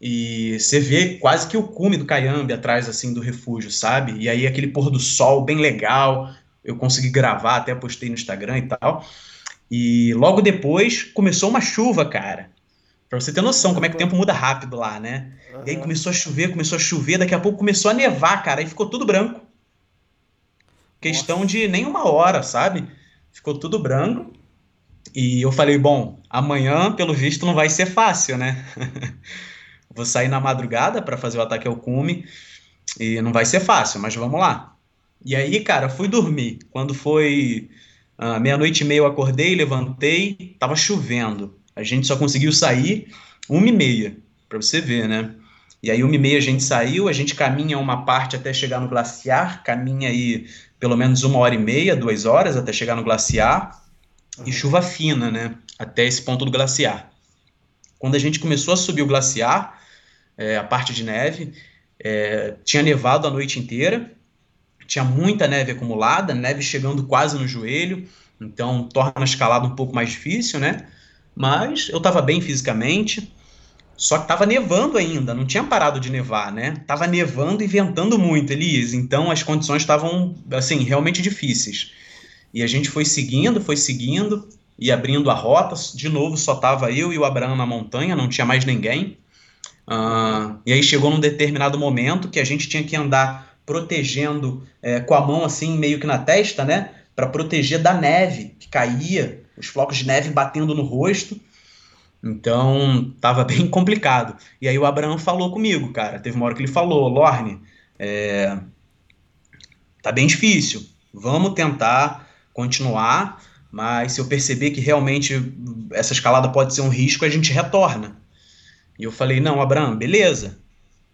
e você vê quase que o cume do Cayambe atrás, assim, do refúgio, sabe? E aí aquele pôr do sol bem legal, eu consegui gravar, até postei no Instagram e tal. E logo depois começou uma chuva, cara. Pra você ter noção como é que o tempo muda rápido lá, né? Uhum. E aí começou a chover, começou a chover, daqui a pouco começou a nevar, cara, e ficou tudo branco. Questão Nossa. de nem uma hora, sabe? Ficou tudo branco. E eu falei, bom, amanhã, pelo visto, não vai ser fácil, né? Vou sair na madrugada para fazer o ataque ao cume e não vai ser fácil, mas vamos lá. E aí, cara, fui dormir. Quando foi ah, meia-noite e meia eu acordei, levantei, tava chovendo. A gente só conseguiu sair uma e meia, para você ver, né? E aí, uma e meia a gente saiu, a gente caminha uma parte até chegar no glaciar, caminha aí pelo menos uma hora e meia, duas horas até chegar no glaciar, uhum. e chuva fina, né? Até esse ponto do glaciar. Quando a gente começou a subir o glaciar, é, a parte de neve, é, tinha nevado a noite inteira, tinha muita neve acumulada, neve chegando quase no joelho, então torna a escalada um pouco mais difícil, né? Mas eu estava bem fisicamente, só que tava nevando ainda, não tinha parado de nevar, né? Tava nevando e ventando muito, Elias. Então as condições estavam, assim, realmente difíceis. E a gente foi seguindo, foi seguindo e abrindo a rota. De novo, só tava eu e o Abraão na montanha, não tinha mais ninguém. Uh, e aí chegou num determinado momento que a gente tinha que andar protegendo é, com a mão assim, meio que na testa, né? Para proteger da neve que caía, os flocos de neve batendo no rosto. Então, tava bem complicado. E aí o Abraão falou comigo, cara. Teve uma hora que ele falou, Lorne, é, tá bem difícil. Vamos tentar continuar, mas se eu perceber que realmente essa escalada pode ser um risco, a gente retorna. E eu falei, não, Abraão, beleza.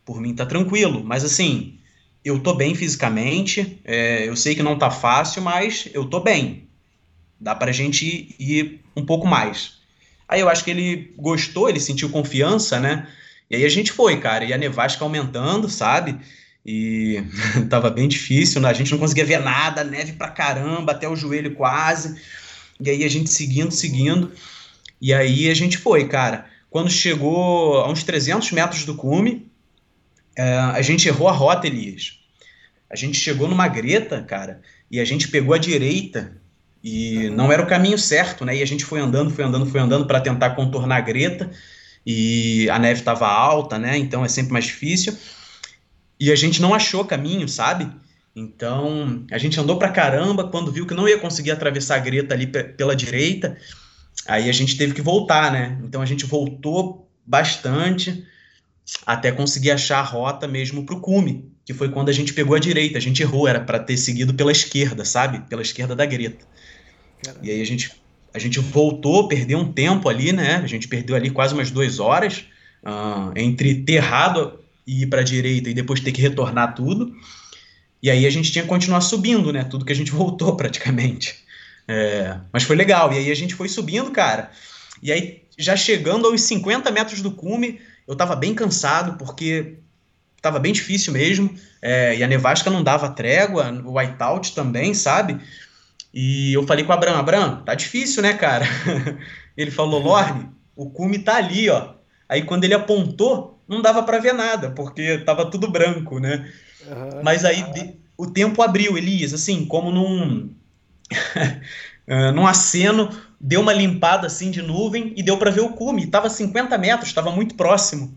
Por mim tá tranquilo. Mas assim, eu tô bem fisicamente. É, eu sei que não tá fácil, mas eu tô bem. Dá pra gente ir um pouco mais. Aí eu acho que ele gostou, ele sentiu confiança, né? E aí a gente foi, cara, e a nevasca aumentando, sabe? E tava bem difícil, né? a gente não conseguia ver nada, neve pra caramba, até o joelho quase. E aí a gente seguindo, seguindo. E aí a gente foi, cara. Quando chegou a uns 300 metros do cume, é, a gente errou a rota, Elias. A gente chegou numa greta, cara, e a gente pegou a direita e não era o caminho certo, né? E a gente foi andando, foi andando, foi andando para tentar contornar a greta. E a neve estava alta, né? Então é sempre mais difícil. E a gente não achou caminho, sabe? Então a gente andou para caramba. Quando viu que não ia conseguir atravessar a greta ali pela direita, aí a gente teve que voltar, né? Então a gente voltou bastante até conseguir achar a rota mesmo para o cume, que foi quando a gente pegou a direita. A gente errou, era para ter seguido pela esquerda, sabe? Pela esquerda da greta. Caramba. E aí a gente, a gente voltou, perdeu um tempo ali, né? A gente perdeu ali quase umas duas horas uh, entre ter errado e ir para a direita e depois ter que retornar tudo. E aí a gente tinha que continuar subindo, né? Tudo que a gente voltou praticamente. É, mas foi legal. E aí a gente foi subindo, cara. E aí, já chegando aos 50 metros do cume, eu tava bem cansado, porque tava bem difícil mesmo. É, e a nevasca não dava trégua, o whiteout também, sabe? E eu falei com o Abraham, Abraham, tá difícil, né, cara? ele falou, Lorne, o cume tá ali, ó. Aí quando ele apontou, não dava para ver nada, porque tava tudo branco, né? Uhum. Mas aí de, o tempo abriu, Elias, assim, como num num aceno, deu uma limpada assim de nuvem e deu para ver o cume. Tava 50 metros, tava muito próximo.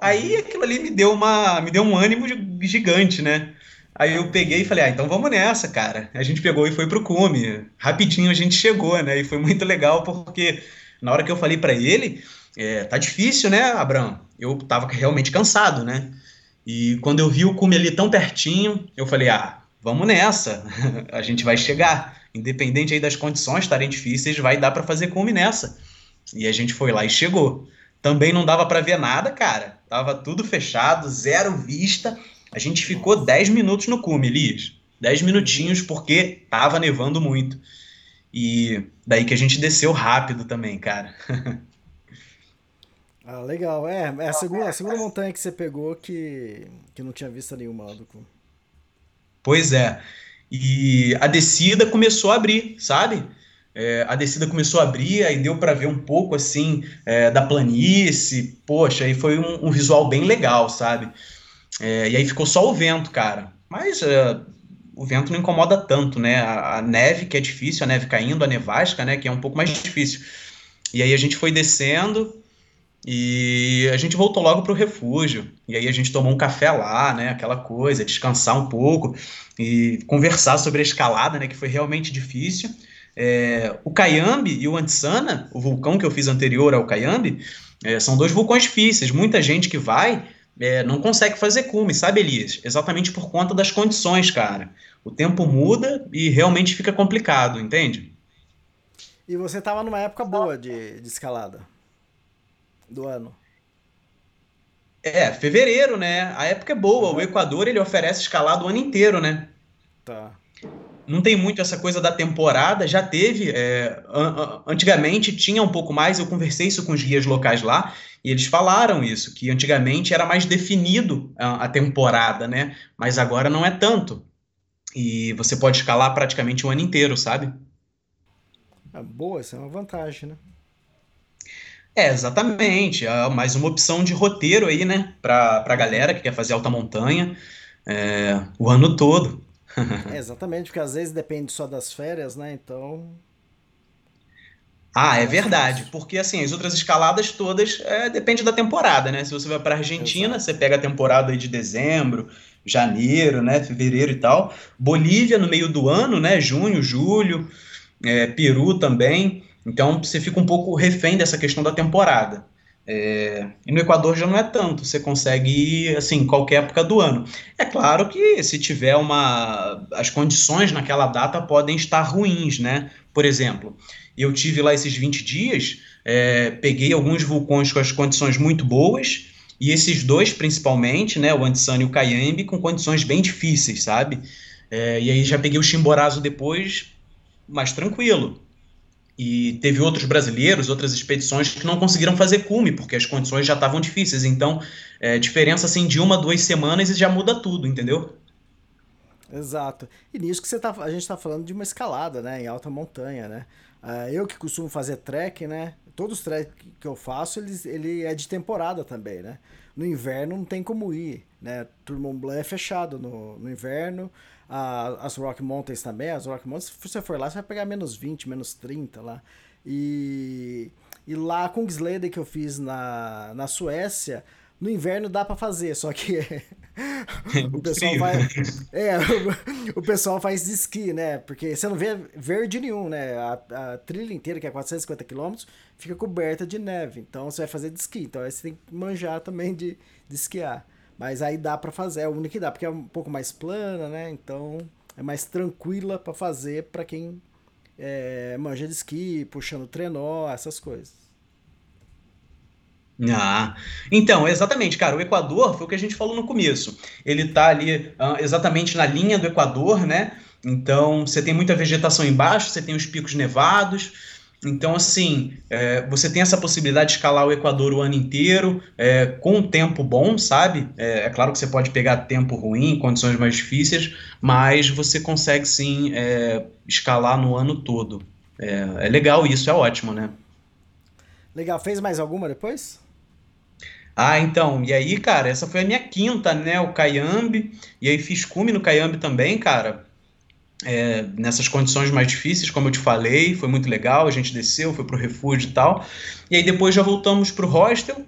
Aí aquilo ali me deu uma, me deu um ânimo gigante, né? Aí eu peguei e falei, ah, então vamos nessa, cara. A gente pegou e foi pro cume. Rapidinho a gente chegou, né? E foi muito legal porque na hora que eu falei para ele, é, tá difícil, né, Abraão? Eu tava realmente cansado, né? E quando eu vi o cume ali tão pertinho, eu falei, ah, vamos nessa. a gente vai chegar. Independente aí das condições estarem difíceis, vai dar para fazer cume nessa. E a gente foi lá e chegou. Também não dava para ver nada, cara. Tava tudo fechado, zero vista. A gente ficou 10 minutos no cume, Elias. 10 minutinhos porque tava nevando muito. E daí que a gente desceu rápido também, cara. ah, legal. É, é a segunda, a segunda montanha que você pegou que, que não tinha vista nenhuma do cume. Pois é. E a descida começou a abrir, sabe? É, a descida começou a abrir, aí deu para ver um pouco assim é, da planície. Poxa, aí foi um, um visual bem legal, sabe? É, e aí ficou só o vento, cara. Mas é, o vento não incomoda tanto, né? A, a, neve, que é difícil, a neve caindo, a nevasca, né? Que é um pouco mais difícil. E aí a gente foi descendo e a gente voltou logo para o refúgio. E aí a gente tomou um café lá, né? Aquela coisa, descansar um pouco e conversar sobre a escalada, né? Que foi realmente difícil. É, o Cayambe e o Antsana, o vulcão que eu fiz anterior ao Cayambe, é, são dois vulcões difíceis. Muita gente que vai é, não consegue fazer cume, sabe, Elias? Exatamente por conta das condições, cara. O tempo muda e realmente fica complicado, entende? E você tava numa época boa de, de escalada do ano. É, fevereiro, né? A época é boa. O Equador ele oferece escalada o ano inteiro, né? Tá. Não tem muito essa coisa da temporada, já teve. É, antigamente tinha um pouco mais, eu conversei isso com os guias locais lá, e eles falaram isso, que antigamente era mais definido a, a temporada, né? Mas agora não é tanto. E você pode escalar praticamente o ano inteiro, sabe? É boa, essa é uma vantagem, né? É, exatamente. É mais uma opção de roteiro aí, né? Pra, pra galera que quer fazer alta montanha é, o ano todo. é, exatamente, porque às vezes depende só das férias, né? Então. Ah, é verdade. Porque assim, as outras escaladas todas é, depende da temporada, né? Se você vai para Argentina, Exato. você pega a temporada aí de dezembro, janeiro, né? Fevereiro e tal. Bolívia no meio do ano, né? Junho, julho. É, Peru também. Então você fica um pouco refém dessa questão da temporada. É, e no Equador já não é tanto, você consegue ir assim, qualquer época do ano. É claro que se tiver uma. As condições naquela data podem estar ruins, né? Por exemplo, eu tive lá esses 20 dias, é, peguei alguns vulcões com as condições muito boas, e esses dois principalmente, né? O Antisani e o Cayambe, com condições bem difíceis, sabe? É, e aí já peguei o Chimborazo depois, mais tranquilo. E teve outros brasileiros, outras expedições que não conseguiram fazer cume, porque as condições já estavam difíceis. Então, é, diferença assim de uma, duas semanas e já muda tudo, entendeu? Exato. E nisso que você tá, a gente está falando de uma escalada, né? Em alta montanha, né? Uh, eu que costumo fazer trek, né? Todos os trek que eu faço, eles, ele é de temporada também, né? No inverno não tem como ir, né? Tourmont Blanc é fechado no, no inverno a, as Rock Mountains também. As Rock Mountains, se você for lá, você vai pegar menos 20, menos 30 lá. E, e lá a Kungsleden que eu fiz na, na Suécia, no inverno dá para fazer, só que o pessoal vai é, o, o, pessoal faz de esqui, né? Porque você não vê verde nenhum, né? A, a trilha inteira, que é 450 km, fica coberta de neve. Então você vai fazer de esqui. Então aí você tem que manjar também de, de esquiar. Mas aí dá para fazer, é o único que dá, porque é um pouco mais plana, né? Então é mais tranquila para fazer para quem é, manja de esqui, puxando trenó, essas coisas. Ah, então, exatamente, cara, o Equador foi o que a gente falou no começo. Ele tá ali uh, exatamente na linha do Equador, né? Então, você tem muita vegetação embaixo, você tem os picos nevados, então, assim, é, você tem essa possibilidade de escalar o Equador o ano inteiro, é, com um tempo bom, sabe? É, é, claro que você pode pegar tempo ruim, condições mais difíceis, mas você consegue sim é, escalar no ano todo. É, é, legal isso, é ótimo, né? Legal. Fez mais alguma depois? Ah, então, e aí, cara, essa foi a minha quinta, né? O Cayambe, e aí fiz cume no Cayambe também, cara é, nessas condições mais difíceis, como eu te falei, foi muito legal, a gente desceu, foi pro refúgio e tal, e aí depois já voltamos pro hostel,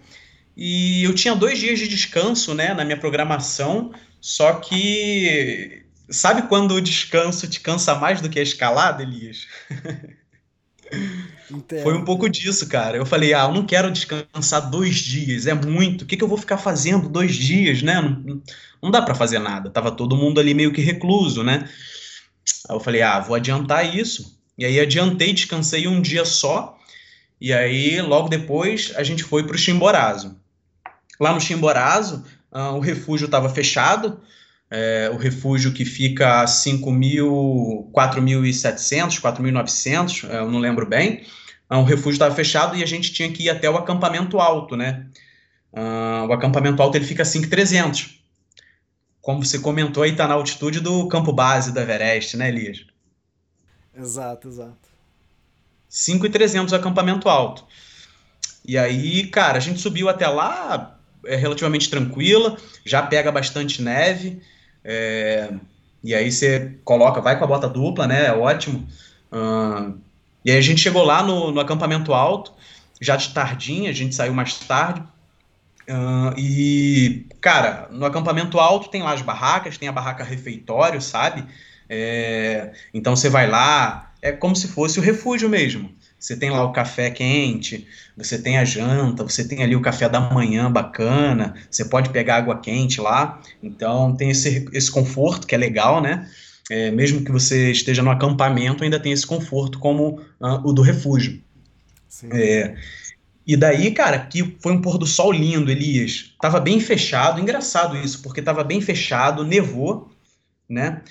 e eu tinha dois dias de descanso, né, na minha programação, só que sabe quando o descanso te cansa mais do que a escalada, Elias? Foi um pouco disso, cara. Eu falei, ah, eu não quero descansar dois dias, é muito. O que, que eu vou ficar fazendo dois dias, né? Não, não dá para fazer nada. Tava todo mundo ali meio que recluso, né? Aí eu falei, ah, vou adiantar isso. E aí adiantei, descansei um dia só. E aí, logo depois, a gente foi para o Chimborazo. Lá no Chimborazo, uh, o refúgio estava fechado. É, o refúgio que fica a 5.000, 4.700, 4.900, eu não lembro bem. Uh, o refúgio estava fechado e a gente tinha que ir até o acampamento alto, né? Uh, o acampamento alto ele fica a 5.300 como você comentou, aí está na altitude do campo base do Everest, né, Elias? Exato, exato. 5,300 acampamento alto. E aí, cara, a gente subiu até lá, é relativamente tranquila, já pega bastante neve, é, e aí você coloca, vai com a bota dupla, né, é ótimo. Uh, e aí a gente chegou lá no, no acampamento alto, já de tardinha, a gente saiu mais tarde, Uh, e, cara, no acampamento alto tem lá as barracas, tem a barraca refeitório, sabe? É, então você vai lá, é como se fosse o refúgio mesmo. Você tem lá o café quente, você tem a janta, você tem ali o café da manhã bacana, você pode pegar água quente lá. Então tem esse, esse conforto que é legal, né? é, mesmo que você esteja no acampamento, ainda tem esse conforto como o do refúgio. É, e daí, cara, que foi um pôr do sol lindo, Elias. Tava bem fechado, engraçado isso, porque tava bem fechado, nevou, né?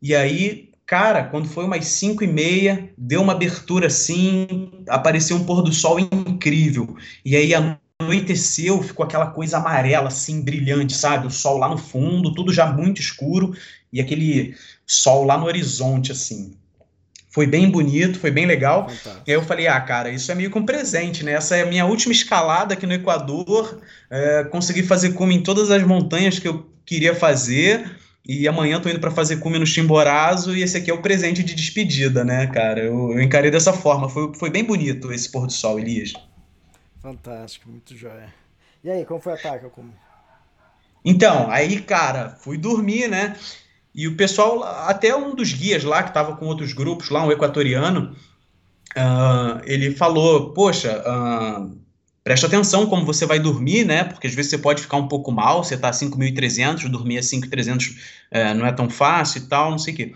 E aí, cara, quando foi umas 5 e meia, deu uma abertura assim, apareceu um pôr do sol incrível. E aí anoiteceu, ficou aquela coisa amarela, assim, brilhante, sabe? O sol lá no fundo, tudo já muito escuro, e aquele sol lá no horizonte, assim. Foi bem bonito, foi bem legal. Fantástico. E aí eu falei, ah, cara, isso é meio que um presente, né? Essa é a minha última escalada aqui no Equador. É, consegui fazer cume em todas as montanhas que eu queria fazer. E amanhã tô indo para fazer cume no Chimborazo. E esse aqui é o presente de despedida, né, cara? Eu, eu encarei dessa forma. Foi, foi bem bonito esse pôr do sol, Elias. Fantástico, muito jóia. E aí, como foi a ataque, Cume? Então, aí, cara, fui dormir, né? E o pessoal, até um dos guias lá, que estava com outros grupos lá, um equatoriano, uh, ele falou: Poxa, uh, presta atenção como você vai dormir, né? Porque às vezes você pode ficar um pouco mal, você tá a 5.300, dormir a 5.300 uh, não é tão fácil e tal, não sei o quê.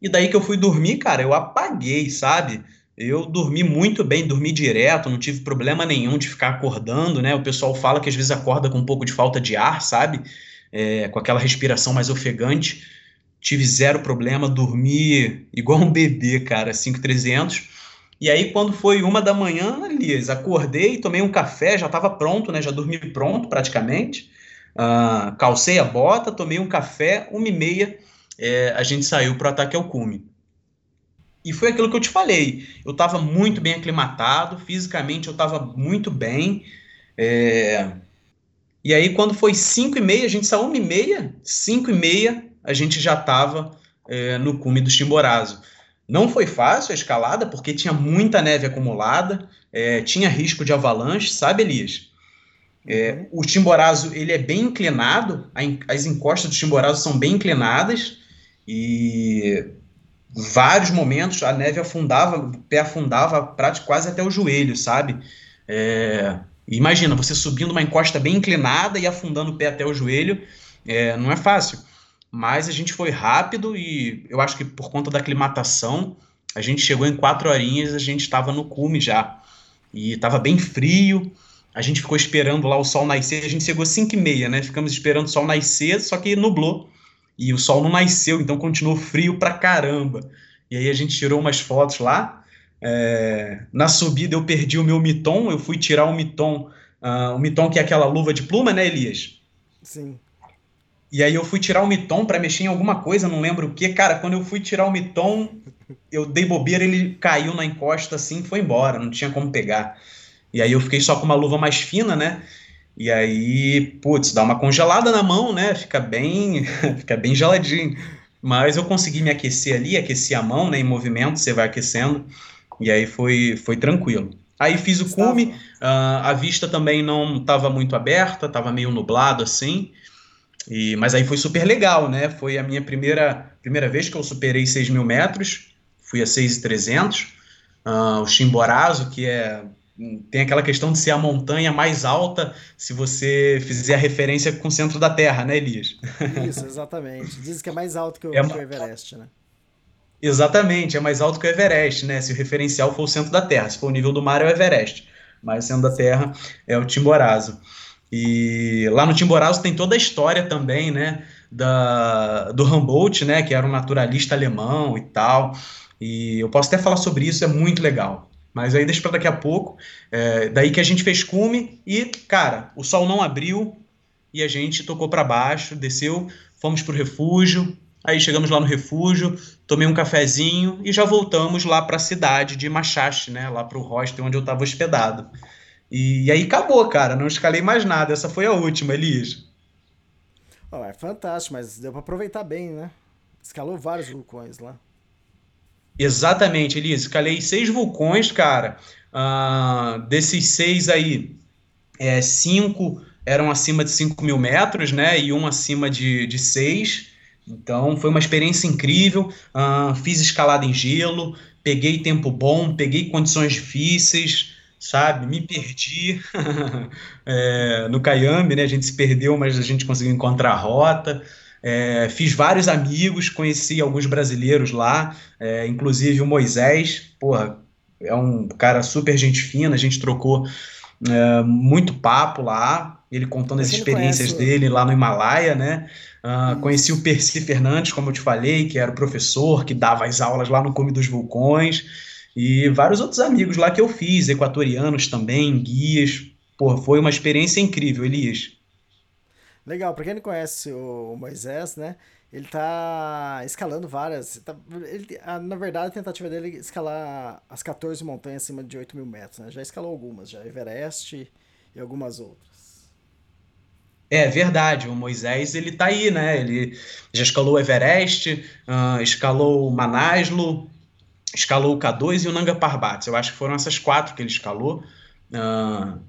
E daí que eu fui dormir, cara, eu apaguei, sabe? Eu dormi muito bem, dormi direto, não tive problema nenhum de ficar acordando, né? O pessoal fala que às vezes acorda com um pouco de falta de ar, sabe? É, com aquela respiração mais ofegante tive zero problema, dormi igual um bebê, cara, 5,300. E aí, quando foi uma da manhã, Elias, acordei, tomei um café, já estava pronto, né? Já dormi pronto praticamente. Uh, calcei a bota, tomei um café, uma e meia, é, a gente saiu para o ataque ao cume. E foi aquilo que eu te falei. Eu estava muito bem aclimatado, fisicamente eu estava muito bem. É... E aí, quando foi 5 e meia, a gente saiu uma e meia, 5 e meia, a gente já estava é, no cume do Chimborazo. Não foi fácil a escalada, porque tinha muita neve acumulada, é, tinha risco de avalanche, sabe, Elias? É, o Chimborazo ele é bem inclinado, as encostas do Chimborazo são bem inclinadas e vários momentos a neve afundava, o pé afundava quase até o joelho, sabe? É, imagina você subindo uma encosta bem inclinada e afundando o pé até o joelho, é, não é fácil mas a gente foi rápido e eu acho que por conta da aclimatação, a gente chegou em quatro horinhas, a gente estava no cume já. E estava bem frio, a gente ficou esperando lá o sol nascer, a gente chegou às 5 e meia, né? Ficamos esperando o sol nascer, só que nublou. E o sol não nasceu, então continuou frio pra caramba. E aí a gente tirou umas fotos lá. É... Na subida eu perdi o meu miton, eu fui tirar o miton, uh, o miton que é aquela luva de pluma, né, Elias? Sim. E aí eu fui tirar o mitom para mexer em alguma coisa, não lembro o que. Cara, quando eu fui tirar o mitom, eu dei bobeira, ele caiu na encosta assim, foi embora, não tinha como pegar. E aí eu fiquei só com uma luva mais fina, né? E aí, putz, dá uma congelada na mão, né? Fica bem, fica bem geladinho. Mas eu consegui me aquecer ali, aqueci a mão, né? Em movimento, você vai aquecendo. E aí foi, foi tranquilo. Aí fiz o cume, uh, a vista também não estava muito aberta, estava meio nublado assim. E, mas aí foi super legal, né? Foi a minha primeira, primeira vez que eu superei 6 mil metros, fui a 6,300. Uh, ah, o Chimborazo, que é tem aquela questão de ser a montanha mais alta se você fizer a referência com o centro da Terra, né, Elias? Isso, exatamente. Dizem que é mais alto que o, é que o Everest, né? Exatamente, é mais alto que o Everest, né? Se o referencial for o centro da Terra, se for o nível do mar é o Everest, mas o centro da Terra é o Chimborazo. E lá no Timborazo tem toda a história também, né, da, do Humboldt, né, que era um naturalista alemão e tal. E eu posso até falar sobre isso, é muito legal. Mas aí deixa para daqui a pouco. É, daí que a gente fez cume e, cara, o sol não abriu e a gente tocou para baixo, desceu, fomos pro refúgio. Aí chegamos lá no refúgio, tomei um cafezinho e já voltamos lá para a cidade de Machache, né, lá para o hostel onde eu estava hospedado. E, aí acabou, cara. Não escalei mais nada. Essa foi a última, Elias. Oh, é fantástico, mas deu para aproveitar bem, né? Escalou vários vulcões lá. Exatamente, Elias. Escalei seis vulcões, cara. Uh, desses seis aí, é, cinco eram acima de 5 mil metros, né? E um acima de, de seis. Então foi uma experiência incrível. Uh, fiz escalada em gelo, peguei tempo bom, peguei condições difíceis sabe? Me perdi é, no Cayambe, né? A gente se perdeu, mas a gente conseguiu encontrar a rota. É, fiz vários amigos, conheci alguns brasileiros lá, é, inclusive o Moisés, porra, é um cara super gente fina, a gente trocou é, muito papo lá, ele contando as experiências conhece, dele lá no Himalaia, né? Uh, conheci o Percy Fernandes, como eu te falei, que era o professor que dava as aulas lá no Cume dos Vulcões, e vários outros amigos lá que eu fiz, equatorianos também, guias. Pô, foi uma experiência incrível, Elias. Legal, para quem não conhece o Moisés, né? Ele tá escalando várias. Tá, ele, na verdade, a tentativa dele é escalar as 14 montanhas acima de 8 mil metros. Né? Já escalou algumas, já Everest e algumas outras. É verdade, o Moisés ele tá aí, né? Ele já escalou o Everest, uh, escalou o Manaslu, escalou o K2 e o Nanga Parbat. Eu acho que foram essas quatro que ele escalou. Uh,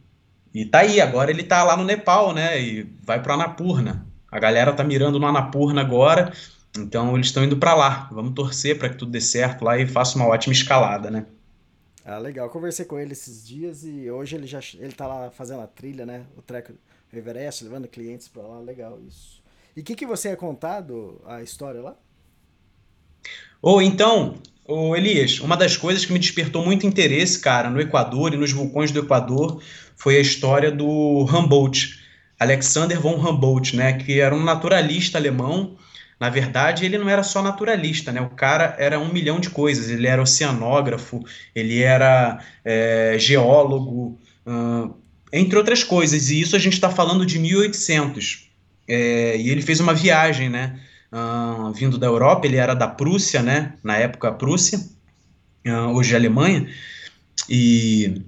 e tá aí, agora ele tá lá no Nepal, né? E vai pro Anapurna. A galera tá mirando no Anapurna agora, então eles estão indo para lá. Vamos torcer para que tudo dê certo lá e faça uma ótima escalada, né? Ah, legal. Conversei com ele esses dias e hoje ele já ele tá lá fazendo a trilha, né? O treco Everest, levando clientes para lá, legal isso. E o que, que você é contado a história lá? Ou oh, então, oh, Elias, uma das coisas que me despertou muito interesse, cara, no Equador e nos vulcões do Equador foi a história do Humboldt, Alexander von Humboldt, né, que era um naturalista alemão. Na verdade, ele não era só naturalista, né? O cara era um milhão de coisas. Ele era oceanógrafo, ele era é, geólogo, entre outras coisas. E isso a gente está falando de 1800. É, e ele fez uma viagem, né? Uh, vindo da Europa, ele era da Prússia, né? Na época, Prússia, uh, hoje Alemanha. E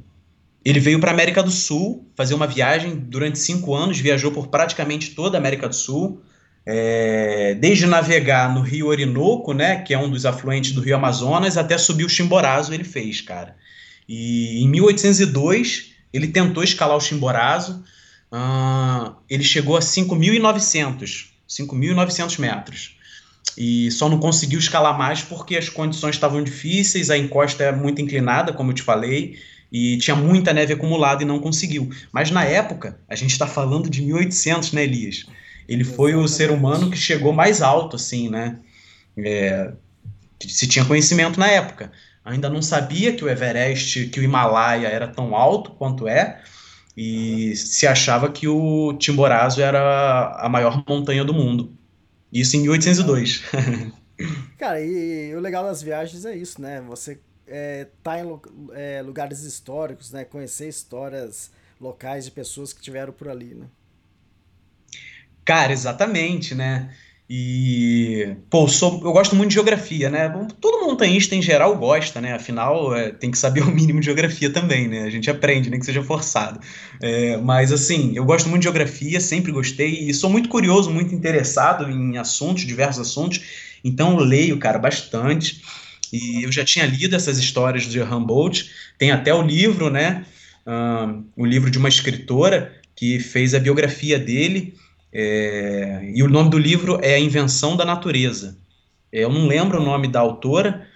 ele veio para a América do Sul fazer uma viagem durante cinco anos, viajou por praticamente toda a América do Sul. É, desde navegar no Rio Orinoco, né, que é um dos afluentes do Rio Amazonas, até subir o Chimborazo ele fez, cara. E em 1802 ele tentou escalar o Chimborazo, uh, ele chegou a 5.900, 5.900 metros. E só não conseguiu escalar mais porque as condições estavam difíceis, a encosta é muito inclinada, como eu te falei, e tinha muita neve acumulada e não conseguiu. Mas na época, a gente está falando de 1800, né, Elias? Ele foi o ser humano que chegou mais alto, assim, né? É, se tinha conhecimento na época ainda não sabia que o Everest, que o Himalaia era tão alto quanto é, e se achava que o Timborazo era a maior montanha do mundo. Isso em 1802. Cara, e, e o legal das viagens é isso, né? Você é, tá em é, lugares históricos, né? Conhecer histórias locais de pessoas que tiveram por ali, né? Cara, exatamente, né? E, pô, sou, eu gosto muito de geografia, né? Todo montanhista em geral gosta, né? Afinal, é, tem que saber o mínimo de geografia também, né? A gente aprende, nem que seja forçado. É, mas, assim, eu gosto muito de geografia, sempre gostei e sou muito curioso, muito interessado em assuntos, diversos assuntos. Então, eu leio, cara, bastante. E eu já tinha lido essas histórias de Humboldt. Tem até o livro, né? Um, o livro de uma escritora que fez a biografia dele é, e o nome do livro é A Invenção da Natureza. É, eu não lembro o nome da autora,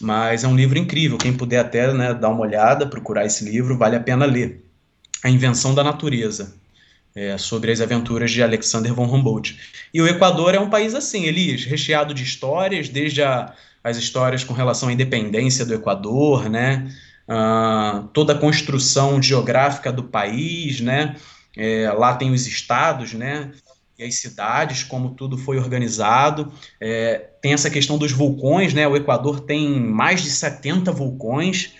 mas é um livro incrível. Quem puder até né, dar uma olhada, procurar esse livro, vale a pena ler. A Invenção da Natureza, é, sobre as aventuras de Alexander von Humboldt. E o Equador é um país assim, Elias, recheado de histórias, desde a, as histórias com relação à independência do Equador, né? Uh, toda a construção geográfica do país, né? É, lá tem os estados, né? E as cidades, como tudo foi organizado. É, tem essa questão dos vulcões, né? O Equador tem mais de 70 vulcões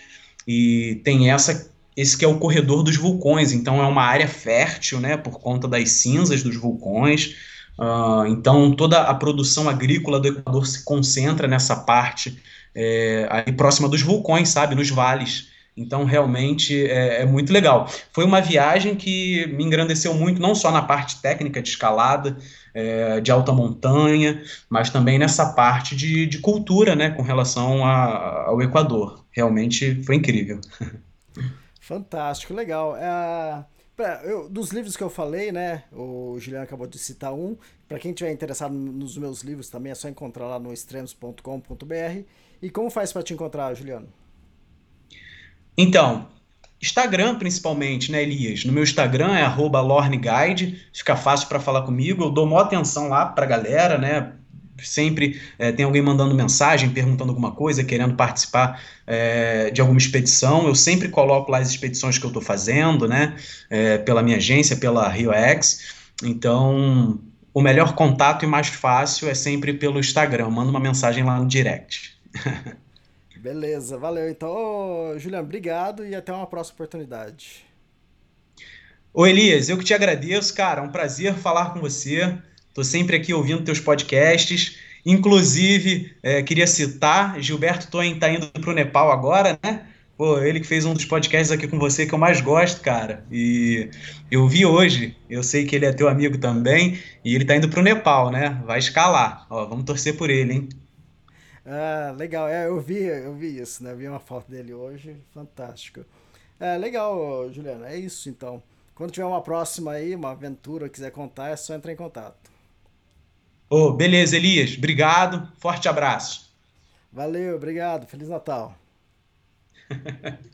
e tem essa esse que é o corredor dos vulcões. Então é uma área fértil, né? Por conta das cinzas dos vulcões. Uh, então toda a produção agrícola do Equador se concentra nessa parte é, aí próxima dos vulcões, sabe? Nos vales. Então, realmente é, é, muito legal. Foi uma viagem que me engrandeceu muito, não só na parte técnica de escalada, é, de alta montanha, mas também nessa parte de, de cultura, né, com relação a, ao Equador. Realmente foi incrível. Fantástico, legal. É, pra, eu, dos livros que eu falei, né, o Juliano acabou de citar um. Para quem tiver interessado nos meus livros também é só encontrar lá no extremos.com.br. E como faz para te encontrar, Juliano? Então, Instagram, principalmente, né, Elias? No meu Instagram é lorneguide, fica fácil para falar comigo. Eu dou maior atenção lá para a galera, né? Sempre é, tem alguém mandando mensagem, perguntando alguma coisa, querendo participar é, de alguma expedição. Eu sempre coloco lá as expedições que eu estou fazendo, né? É, pela minha agência, pela RioX. Então, o melhor contato e mais fácil é sempre pelo Instagram. Manda uma mensagem lá no direct. Beleza, valeu. Então, Juliano, obrigado e até uma próxima oportunidade. Ô Elias, eu que te agradeço, cara. É um prazer falar com você. Estou sempre aqui ouvindo teus podcasts. Inclusive, é, queria citar, Gilberto Toin está indo para o Nepal agora, né? Pô, ele que fez um dos podcasts aqui com você que eu mais gosto, cara. E eu vi hoje, eu sei que ele é teu amigo também, e ele está indo para o Nepal, né? Vai escalar. Ó, vamos torcer por ele, hein? Ah, legal. É, eu vi, eu vi isso, né? Vi uma foto dele hoje, fantástico. É, legal, Juliano. É isso então. Quando tiver uma próxima aí, uma aventura, quiser contar, é só entrar em contato. Oh, beleza, Elias. Obrigado. Forte abraço. Valeu, obrigado. Feliz Natal.